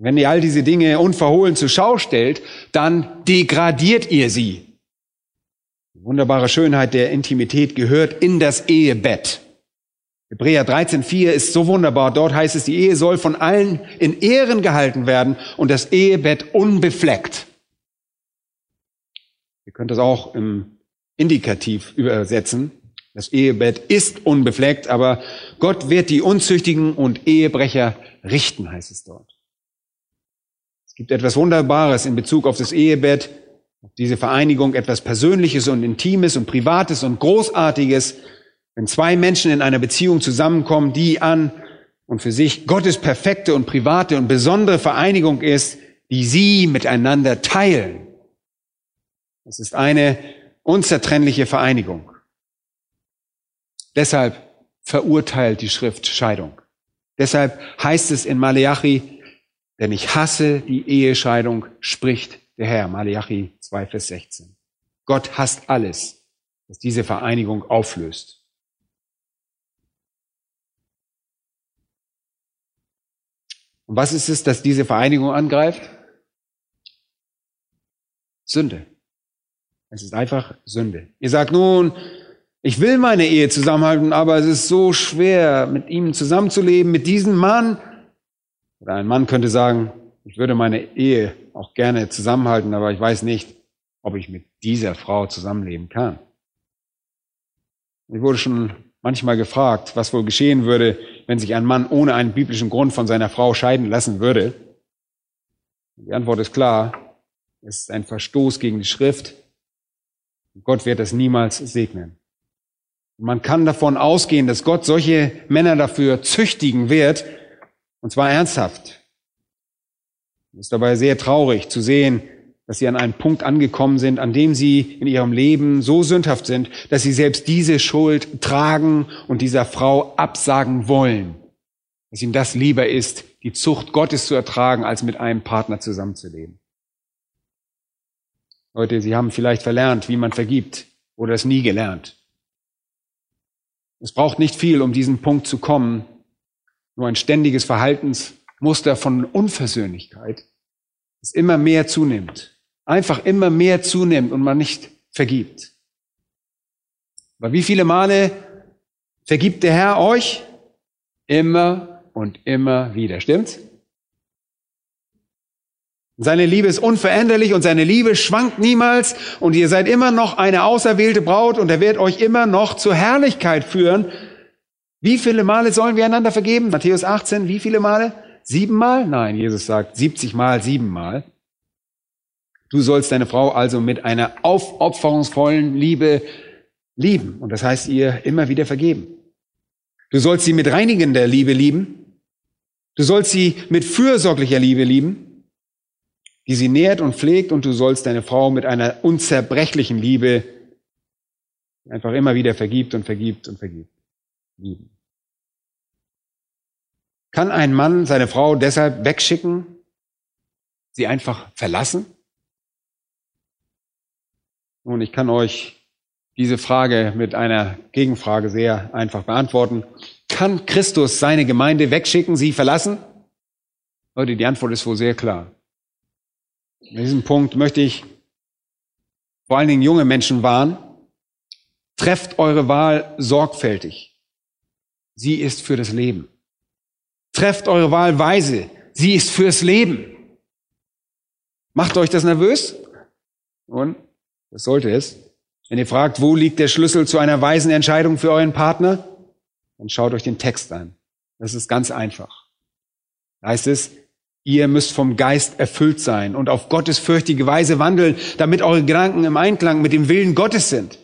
Wenn ihr all diese Dinge unverhohlen zur Schau stellt, dann degradiert ihr sie. Die wunderbare Schönheit der Intimität gehört in das Ehebett. Hebräer 13,4 ist so wunderbar. Dort heißt es, die Ehe soll von allen in Ehren gehalten werden und das Ehebett unbefleckt. Ihr könnt das auch im Indikativ übersetzen. Das Ehebett ist unbefleckt, aber Gott wird die Unzüchtigen und Ehebrecher richten, heißt es dort. Gibt etwas Wunderbares in Bezug auf das Ehebett diese Vereinigung etwas Persönliches und Intimes und Privates und Großartiges, wenn zwei Menschen in einer Beziehung zusammenkommen, die an und für sich Gottes perfekte und private und besondere Vereinigung ist, die sie miteinander teilen. Es ist eine unzertrennliche Vereinigung. Deshalb verurteilt die Schrift Scheidung. Deshalb heißt es in Maleachi, denn ich hasse die Ehescheidung, spricht der Herr, Malachi 2, Vers 16. Gott hasst alles, was diese Vereinigung auflöst. Und was ist es, dass diese Vereinigung angreift? Sünde. Es ist einfach Sünde. Ihr sagt nun, ich will meine Ehe zusammenhalten, aber es ist so schwer, mit ihm zusammenzuleben, mit diesem Mann. Oder ein Mann könnte sagen, ich würde meine Ehe auch gerne zusammenhalten, aber ich weiß nicht, ob ich mit dieser Frau zusammenleben kann. Ich wurde schon manchmal gefragt, was wohl geschehen würde, wenn sich ein Mann ohne einen biblischen Grund von seiner Frau scheiden lassen würde. Die Antwort ist klar, es ist ein Verstoß gegen die Schrift. Gott wird es niemals segnen. man kann davon ausgehen, dass Gott solche Männer dafür züchtigen wird, und zwar ernsthaft. Es ist dabei sehr traurig zu sehen, dass sie an einem Punkt angekommen sind, an dem sie in ihrem Leben so sündhaft sind, dass sie selbst diese Schuld tragen und dieser Frau absagen wollen. dass ihm das lieber ist, die Zucht Gottes zu ertragen, als mit einem Partner zusammenzuleben. Leute, Sie haben vielleicht verlernt, wie man vergibt oder es nie gelernt. Es braucht nicht viel, um diesen Punkt zu kommen. Nur ein ständiges Verhaltensmuster von Unversöhnlichkeit, das immer mehr zunimmt. Einfach immer mehr zunimmt und man nicht vergibt. Aber wie viele Male vergibt der Herr euch? Immer und immer wieder. Stimmt's? Seine Liebe ist unveränderlich und seine Liebe schwankt niemals und ihr seid immer noch eine auserwählte Braut und er wird euch immer noch zur Herrlichkeit führen. Wie viele Male sollen wir einander vergeben? Matthäus 18, wie viele Male? Siebenmal? Nein, Jesus sagt 70 Mal, siebenmal. Du sollst deine Frau also mit einer aufopferungsvollen Liebe lieben. Und das heißt ihr immer wieder vergeben. Du sollst sie mit reinigender Liebe lieben. Du sollst sie mit fürsorglicher Liebe lieben die sie nährt und pflegt und du sollst deine Frau mit einer unzerbrechlichen Liebe einfach immer wieder vergibt und vergibt und vergibt lieben. Kann ein Mann seine Frau deshalb wegschicken, sie einfach verlassen? Nun, ich kann euch diese Frage mit einer Gegenfrage sehr einfach beantworten. Kann Christus seine Gemeinde wegschicken, sie verlassen? Leute, die Antwort ist wohl sehr klar. In diesem Punkt möchte ich vor allen Dingen junge Menschen warnen. Trefft eure Wahl sorgfältig. Sie ist für das Leben. Trefft eure Wahl weise. Sie ist fürs Leben. Macht euch das nervös? Und das sollte es. Wenn ihr fragt, wo liegt der Schlüssel zu einer weisen Entscheidung für euren Partner, dann schaut euch den Text an. Das ist ganz einfach. Da heißt es, Ihr müsst vom Geist erfüllt sein und auf Gottes fürchtige Weise wandeln, damit eure Gedanken im Einklang mit dem Willen Gottes sind.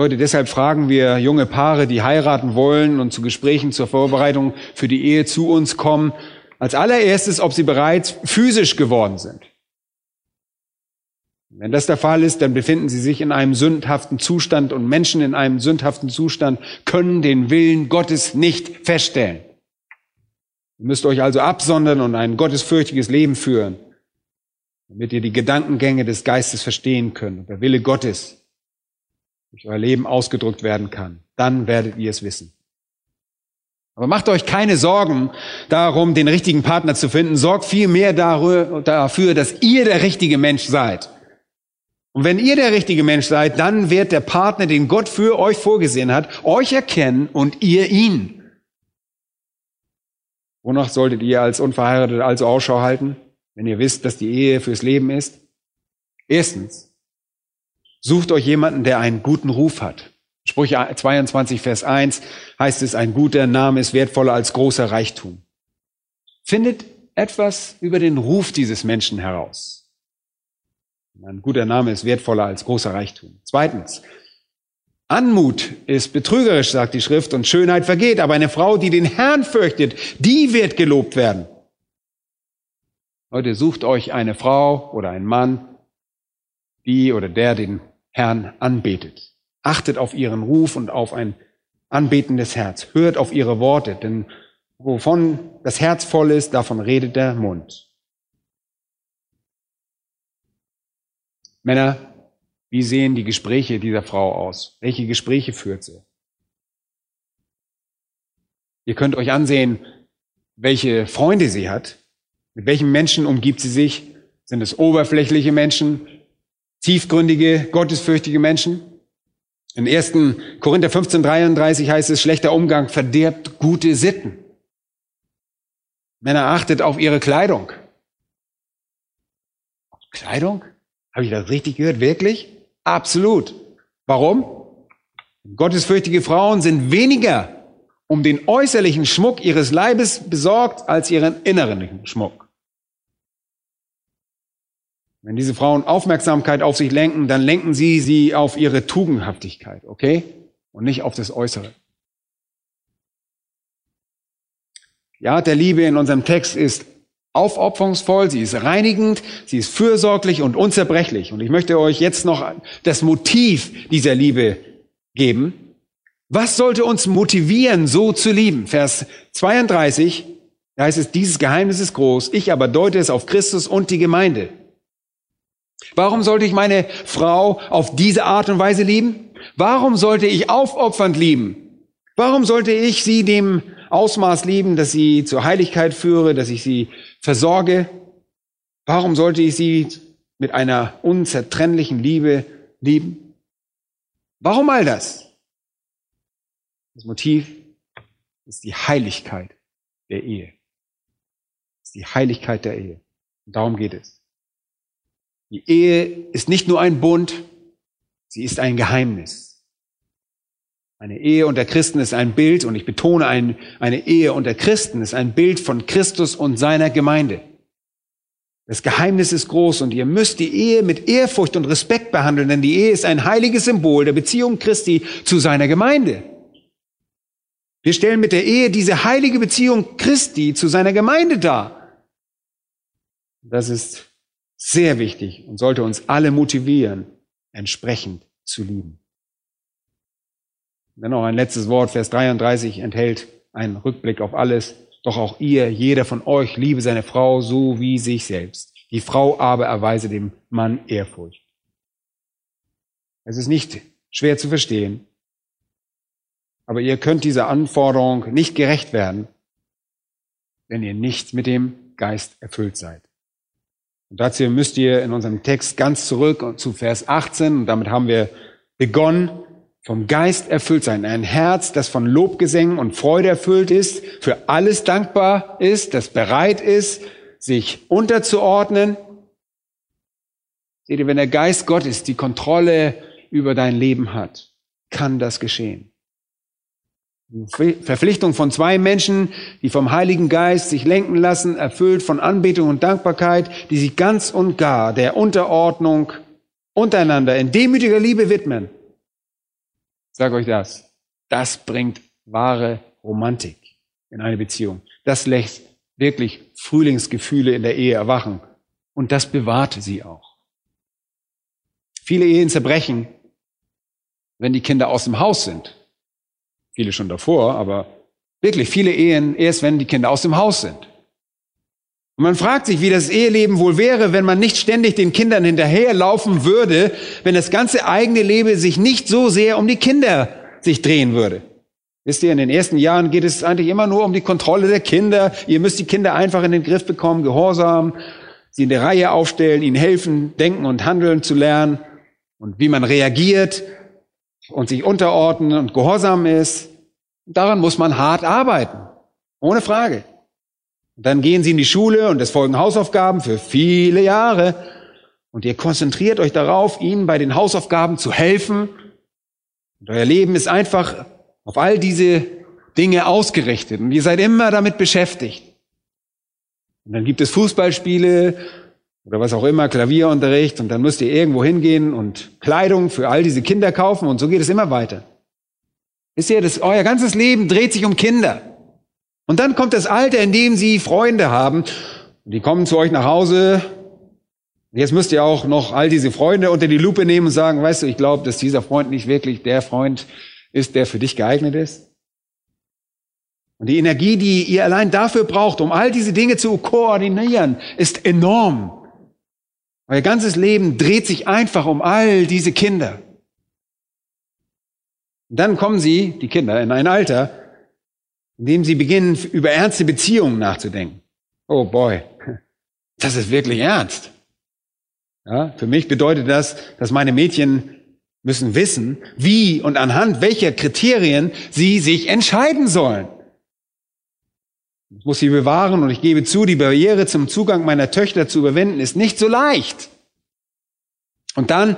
Leute, deshalb fragen wir junge Paare, die heiraten wollen und zu Gesprächen zur Vorbereitung für die Ehe zu uns kommen, als allererstes, ob sie bereits physisch geworden sind. Wenn das der Fall ist, dann befinden sie sich in einem sündhaften Zustand und Menschen in einem sündhaften Zustand können den Willen Gottes nicht feststellen. Ihr müsst euch also absondern und ein gottesfürchtiges Leben führen, damit ihr die Gedankengänge des Geistes verstehen könnt und der Wille Gottes durch euer Leben ausgedrückt werden kann. Dann werdet ihr es wissen. Aber macht euch keine Sorgen darum, den richtigen Partner zu finden. Sorgt vielmehr dafür, dass ihr der richtige Mensch seid. Und wenn ihr der richtige Mensch seid, dann wird der Partner, den Gott für euch vorgesehen hat, euch erkennen und ihr ihn. Wonach solltet ihr als Unverheiratet also Ausschau halten, wenn ihr wisst, dass die Ehe fürs Leben ist? Erstens, sucht euch jemanden, der einen guten Ruf hat. Sprüche 22, Vers 1 heißt es, ein guter Name ist wertvoller als großer Reichtum. Findet etwas über den Ruf dieses Menschen heraus. Ein guter Name ist wertvoller als großer Reichtum. Zweitens, Anmut ist betrügerisch, sagt die Schrift, und Schönheit vergeht. Aber eine Frau, die den Herrn fürchtet, die wird gelobt werden. Leute, sucht euch eine Frau oder einen Mann, die oder der den Herrn anbetet. Achtet auf ihren Ruf und auf ein anbetendes Herz. Hört auf ihre Worte, denn wovon das Herz voll ist, davon redet der Mund. Männer, wie sehen die Gespräche dieser Frau aus? Welche Gespräche führt sie? Ihr könnt euch ansehen, welche Freunde sie hat. Mit welchen Menschen umgibt sie sich? Sind es oberflächliche Menschen? Tiefgründige, gottesfürchtige Menschen? In 1. Korinther 15, 33 heißt es, schlechter Umgang verdirbt gute Sitten. Männer achtet auf ihre Kleidung. Kleidung? Habe ich das richtig gehört? Wirklich? Absolut. Warum? Gottesfürchtige Frauen sind weniger um den äußerlichen Schmuck ihres Leibes besorgt als ihren inneren Schmuck. Wenn diese Frauen Aufmerksamkeit auf sich lenken, dann lenken sie sie auf ihre Tugendhaftigkeit, okay? Und nicht auf das Äußere. Ja, der Liebe in unserem Text ist aufopferungsvoll, sie ist reinigend, sie ist fürsorglich und unzerbrechlich. Und ich möchte euch jetzt noch das Motiv dieser Liebe geben. Was sollte uns motivieren, so zu lieben? Vers 32, da heißt es, dieses Geheimnis ist groß, ich aber deute es auf Christus und die Gemeinde. Warum sollte ich meine Frau auf diese Art und Weise lieben? Warum sollte ich aufopfernd lieben? Warum sollte ich sie dem Ausmaß lieben, dass sie zur Heiligkeit führe, dass ich sie versorge? Warum sollte ich sie mit einer unzertrennlichen Liebe lieben? Warum all das? Das Motiv ist die Heiligkeit der Ehe. Das ist die Heiligkeit der Ehe. Und darum geht es. Die Ehe ist nicht nur ein Bund, sie ist ein Geheimnis. Eine Ehe unter Christen ist ein Bild, und ich betone, ein, eine Ehe unter Christen ist ein Bild von Christus und seiner Gemeinde. Das Geheimnis ist groß und ihr müsst die Ehe mit Ehrfurcht und Respekt behandeln, denn die Ehe ist ein heiliges Symbol der Beziehung Christi zu seiner Gemeinde. Wir stellen mit der Ehe diese heilige Beziehung Christi zu seiner Gemeinde dar. Das ist sehr wichtig und sollte uns alle motivieren, entsprechend zu lieben. Dann noch ein letztes Wort, Vers 33 enthält einen Rückblick auf alles. Doch auch ihr, jeder von euch, liebe seine Frau so wie sich selbst. Die Frau aber erweise dem Mann Ehrfurcht. Es ist nicht schwer zu verstehen, aber ihr könnt dieser Anforderung nicht gerecht werden, wenn ihr nicht mit dem Geist erfüllt seid. Und dazu müsst ihr in unserem Text ganz zurück zu Vers 18, und damit haben wir begonnen, vom Geist erfüllt sein. Ein Herz, das von Lobgesängen und Freude erfüllt ist, für alles dankbar ist, das bereit ist, sich unterzuordnen. Seht ihr, wenn der Geist Gottes die Kontrolle über dein Leben hat, kann das geschehen. Verpflichtung von zwei Menschen, die vom Heiligen Geist sich lenken lassen, erfüllt von Anbetung und Dankbarkeit, die sich ganz und gar der Unterordnung untereinander in demütiger Liebe widmen. sag euch das. Das bringt wahre Romantik in eine Beziehung. Das lässt wirklich Frühlingsgefühle in der Ehe erwachen. Und das bewahrt sie auch. Viele Ehen zerbrechen, wenn die Kinder aus dem Haus sind viele schon davor, aber wirklich viele Ehen erst, wenn die Kinder aus dem Haus sind. Und man fragt sich, wie das Eheleben wohl wäre, wenn man nicht ständig den Kindern hinterherlaufen würde, wenn das ganze eigene Leben sich nicht so sehr um die Kinder sich drehen würde. Wisst ihr, in den ersten Jahren geht es eigentlich immer nur um die Kontrolle der Kinder. Ihr müsst die Kinder einfach in den Griff bekommen, gehorsam, sie in der Reihe aufstellen, ihnen helfen, denken und handeln zu lernen und wie man reagiert und sich unterordnen und gehorsam ist. Daran muss man hart arbeiten. Ohne Frage. Dann gehen sie in die Schule und es folgen Hausaufgaben für viele Jahre. Und ihr konzentriert euch darauf, ihnen bei den Hausaufgaben zu helfen. Und euer Leben ist einfach auf all diese Dinge ausgerichtet. Und ihr seid immer damit beschäftigt. Und dann gibt es Fußballspiele oder was auch immer, Klavierunterricht. Und dann müsst ihr irgendwo hingehen und Kleidung für all diese Kinder kaufen. Und so geht es immer weiter. Wisst ihr, das, euer ganzes Leben dreht sich um Kinder. Und dann kommt das Alter, in dem sie Freunde haben. Und die kommen zu euch nach Hause. Jetzt müsst ihr auch noch all diese Freunde unter die Lupe nehmen und sagen, weißt du, ich glaube, dass dieser Freund nicht wirklich der Freund ist, der für dich geeignet ist. Und die Energie, die ihr allein dafür braucht, um all diese Dinge zu koordinieren, ist enorm. Euer ganzes Leben dreht sich einfach um all diese Kinder. Dann kommen sie, die Kinder, in ein Alter, in dem sie beginnen, über ernste Beziehungen nachzudenken. Oh boy, das ist wirklich ernst. Ja, für mich bedeutet das, dass meine Mädchen müssen wissen, wie und anhand welcher Kriterien sie sich entscheiden sollen. Ich muss sie bewahren und ich gebe zu, die Barriere zum Zugang meiner Töchter zu überwinden ist nicht so leicht. Und dann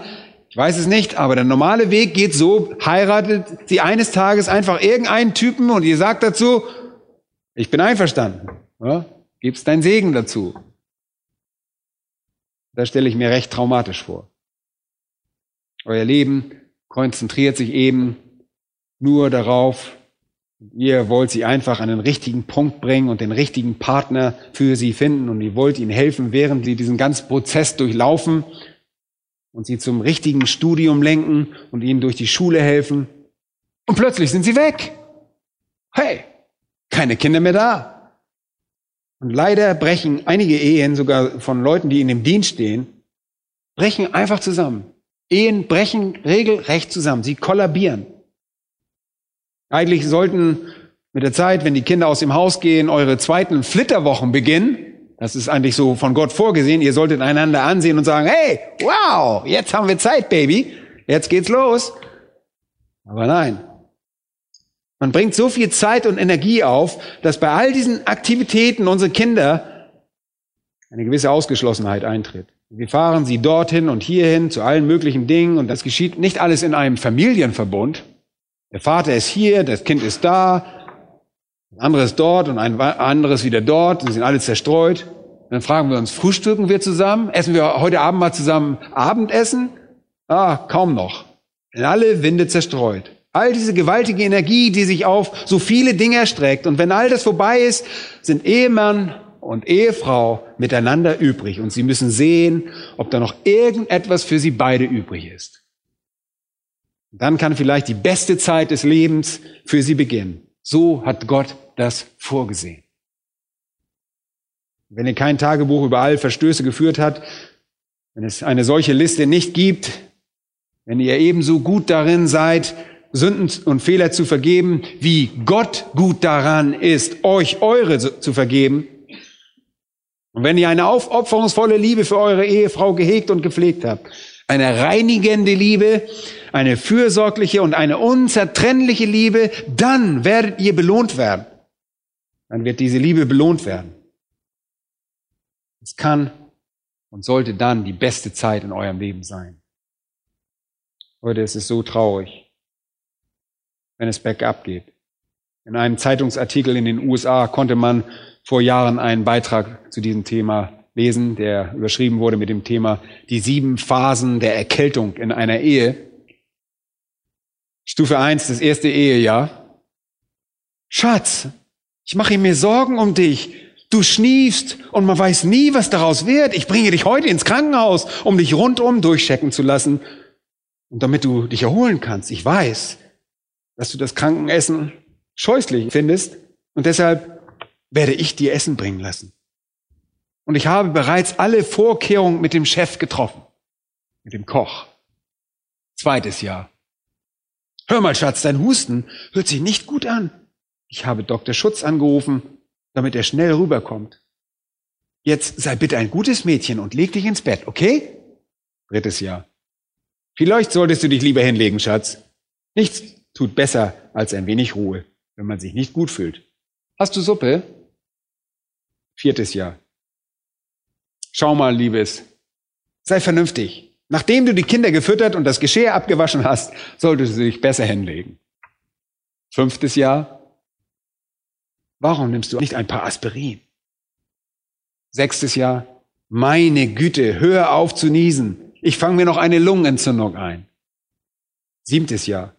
ich weiß es nicht, aber der normale Weg geht so, heiratet sie eines Tages einfach irgendeinen Typen und ihr sagt dazu, ich bin einverstanden. Ja? Gibst deinen Segen dazu. Das stelle ich mir recht traumatisch vor. Euer Leben konzentriert sich eben nur darauf, ihr wollt sie einfach an den richtigen Punkt bringen und den richtigen Partner für sie finden und ihr wollt ihnen helfen, während sie diesen ganzen Prozess durchlaufen und sie zum richtigen Studium lenken und ihnen durch die Schule helfen. Und plötzlich sind sie weg. Hey, keine Kinder mehr da. Und leider brechen einige Ehen, sogar von Leuten, die in dem Dienst stehen, brechen einfach zusammen. Ehen brechen regelrecht zusammen. Sie kollabieren. Eigentlich sollten mit der Zeit, wenn die Kinder aus dem Haus gehen, eure zweiten Flitterwochen beginnen. Das ist eigentlich so von Gott vorgesehen. Ihr solltet einander ansehen und sagen, hey, wow, jetzt haben wir Zeit, Baby. Jetzt geht's los. Aber nein. Man bringt so viel Zeit und Energie auf, dass bei all diesen Aktivitäten unsere Kinder eine gewisse Ausgeschlossenheit eintritt. Wir fahren sie dorthin und hierhin zu allen möglichen Dingen und das geschieht nicht alles in einem Familienverbund. Der Vater ist hier, das Kind ist da, ein anderes dort und ein anderes wieder dort, sie sind alle zerstreut. Dann fragen wir uns, frühstücken wir zusammen? Essen wir heute Abend mal zusammen Abendessen? Ah, kaum noch. In alle Winde zerstreut. All diese gewaltige Energie, die sich auf so viele Dinge erstreckt. Und wenn all das vorbei ist, sind Ehemann und Ehefrau miteinander übrig. Und sie müssen sehen, ob da noch irgendetwas für sie beide übrig ist. Dann kann vielleicht die beste Zeit des Lebens für sie beginnen. So hat Gott das vorgesehen. Wenn ihr kein Tagebuch über all Verstöße geführt habt, wenn es eine solche Liste nicht gibt, wenn ihr ebenso gut darin seid, Sünden und Fehler zu vergeben, wie Gott gut daran ist, euch eure zu vergeben, und wenn ihr eine aufopferungsvolle Liebe für eure Ehefrau gehegt und gepflegt habt, eine reinigende Liebe, eine fürsorgliche und eine unzertrennliche Liebe, dann werdet ihr belohnt werden. Dann wird diese Liebe belohnt werden. Es kann und sollte dann die beste Zeit in eurem Leben sein. Heute ist es so traurig, wenn es bergab geht. In einem Zeitungsartikel in den USA konnte man vor Jahren einen Beitrag zu diesem Thema lesen, der überschrieben wurde mit dem Thema die sieben Phasen der Erkältung in einer Ehe. Stufe eins, das erste Ehejahr. Schatz, ich mache mir Sorgen um dich. Du schniefst und man weiß nie, was daraus wird. Ich bringe dich heute ins Krankenhaus, um dich rundum durchchecken zu lassen und damit du dich erholen kannst. Ich weiß, dass du das Krankenessen scheußlich findest und deshalb werde ich dir Essen bringen lassen. Und ich habe bereits alle Vorkehrungen mit dem Chef getroffen, mit dem Koch. Zweites Jahr. Hör mal, Schatz, dein Husten hört sich nicht gut an. Ich habe Dr. Schutz angerufen, damit er schnell rüberkommt. Jetzt sei bitte ein gutes Mädchen und leg dich ins Bett, okay? Drittes Jahr. Vielleicht solltest du dich lieber hinlegen, Schatz. Nichts tut besser als ein wenig Ruhe, wenn man sich nicht gut fühlt. Hast du Suppe? Viertes Jahr. Schau mal, Liebes, sei vernünftig. Nachdem du die Kinder gefüttert und das Geschirr abgewaschen hast, solltest du dich besser hinlegen. Fünftes Jahr. Warum nimmst du nicht ein paar Aspirin? Sechstes Jahr. Meine Güte, hör auf zu niesen. Ich fange mir noch eine Lungenentzündung ein. Siebtes Jahr.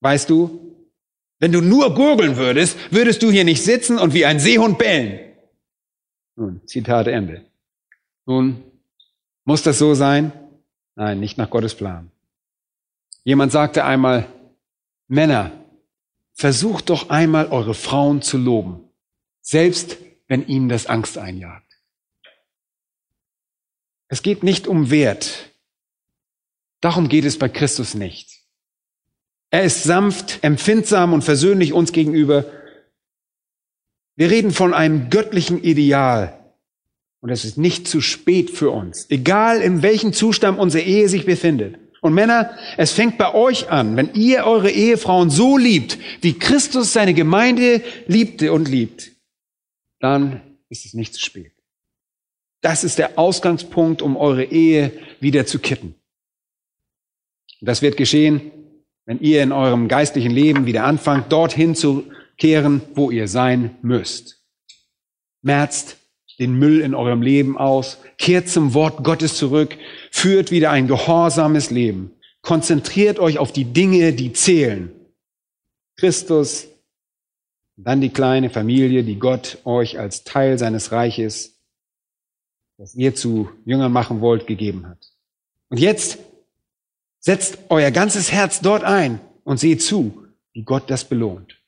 Weißt du, wenn du nur gurgeln würdest, würdest du hier nicht sitzen und wie ein Seehund bellen. Nun, Zitat Ende. Nun, muss das so sein? Nein, nicht nach Gottes Plan. Jemand sagte einmal, Männer, versucht doch einmal eure Frauen zu loben, selbst wenn ihnen das Angst einjagt. Es geht nicht um Wert. Darum geht es bei Christus nicht. Er ist sanft, empfindsam und versöhnlich uns gegenüber, wir reden von einem göttlichen Ideal. Und es ist nicht zu spät für uns, egal in welchem Zustand unsere Ehe sich befindet. Und Männer, es fängt bei euch an, wenn ihr eure Ehefrauen so liebt, wie Christus seine Gemeinde liebte und liebt, dann ist es nicht zu spät. Das ist der Ausgangspunkt, um eure Ehe wieder zu kippen. Und das wird geschehen, wenn ihr in eurem geistlichen Leben wieder anfangt, dorthin zu kehren, wo ihr sein müsst. Merzt den Müll in eurem Leben aus, kehrt zum Wort Gottes zurück, führt wieder ein gehorsames Leben. Konzentriert euch auf die Dinge, die zählen. Christus, dann die kleine Familie, die Gott euch als Teil seines Reiches, das ihr zu Jüngern machen wollt, gegeben hat. Und jetzt setzt euer ganzes Herz dort ein und sehe zu, wie Gott das belohnt.